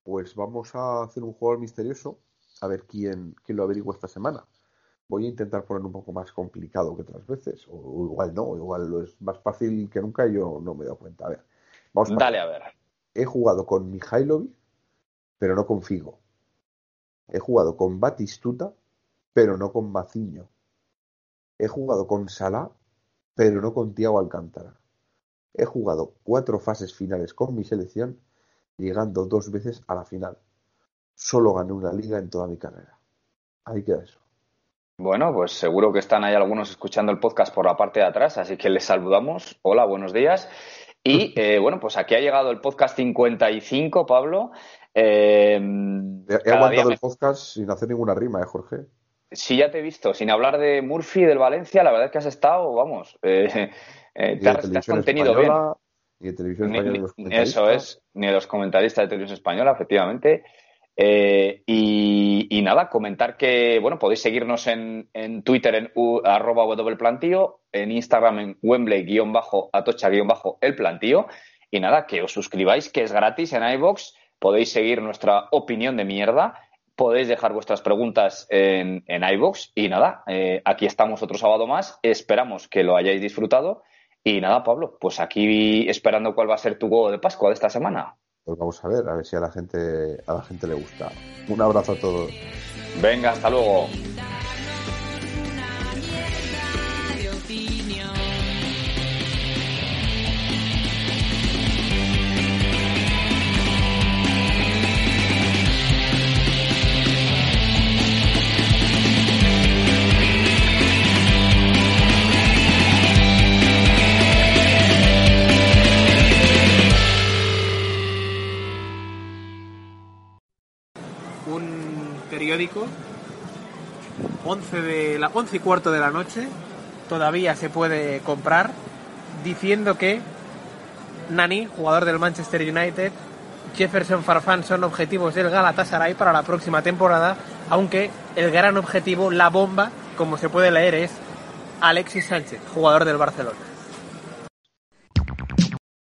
pues vamos a hacer un juego misterioso, a ver quién, quién lo averigua esta semana. Voy a intentar poner un poco más complicado que otras veces, o, igual no, igual lo es más fácil que nunca y yo no me he dado cuenta. A ver, vamos Dale a ver. He jugado con Mihailovic, pero no con Figo. He jugado con Batistuta, pero no con Maciño. He jugado con Salah, pero no con Thiago Alcántara. He jugado cuatro fases finales con mi selección, llegando dos veces a la final. Solo gané una liga en toda mi carrera. Ahí queda eso. Bueno, pues seguro que están ahí algunos escuchando el podcast por la parte de atrás, así que les saludamos. Hola, buenos días. Y eh, bueno, pues aquí ha llegado el podcast 55, Pablo. Eh, He, he aguantado me- el podcast sin hacer ninguna rima, ¿eh, Jorge? Si ya te he visto, sin hablar de Murphy, del Valencia, la verdad es que has estado, vamos, eh, eh, te, de has, te has televisión contenido bien. ni de televisión española ni- ni los eso es, ni de los comentaristas de televisión española, efectivamente. Eh, y, nada, comentar que, bueno, podéis seguirnos en, en Twitter en u- arroba plantío, en Instagram en Wembley-atocha-el plantío. Y nada, que os suscribáis, que es gratis en iBox. Podéis seguir nuestra opinión de mierda. Podéis dejar vuestras preguntas en, en iBox. Y nada, eh, aquí estamos otro sábado más. Esperamos que lo hayáis disfrutado. Y nada, Pablo, pues aquí esperando cuál va a ser tu huevo de Pascua de esta semana. Pues vamos a ver, a ver si a la gente, a la gente le gusta. Un abrazo a todos. Venga, hasta luego. 11, de la, 11 y cuarto de la noche, todavía se puede comprar, diciendo que Nani, jugador del Manchester United, Jefferson Farfán son objetivos del Galatasaray para la próxima temporada, aunque el gran objetivo, la bomba, como se puede leer, es Alexis Sánchez, jugador del Barcelona.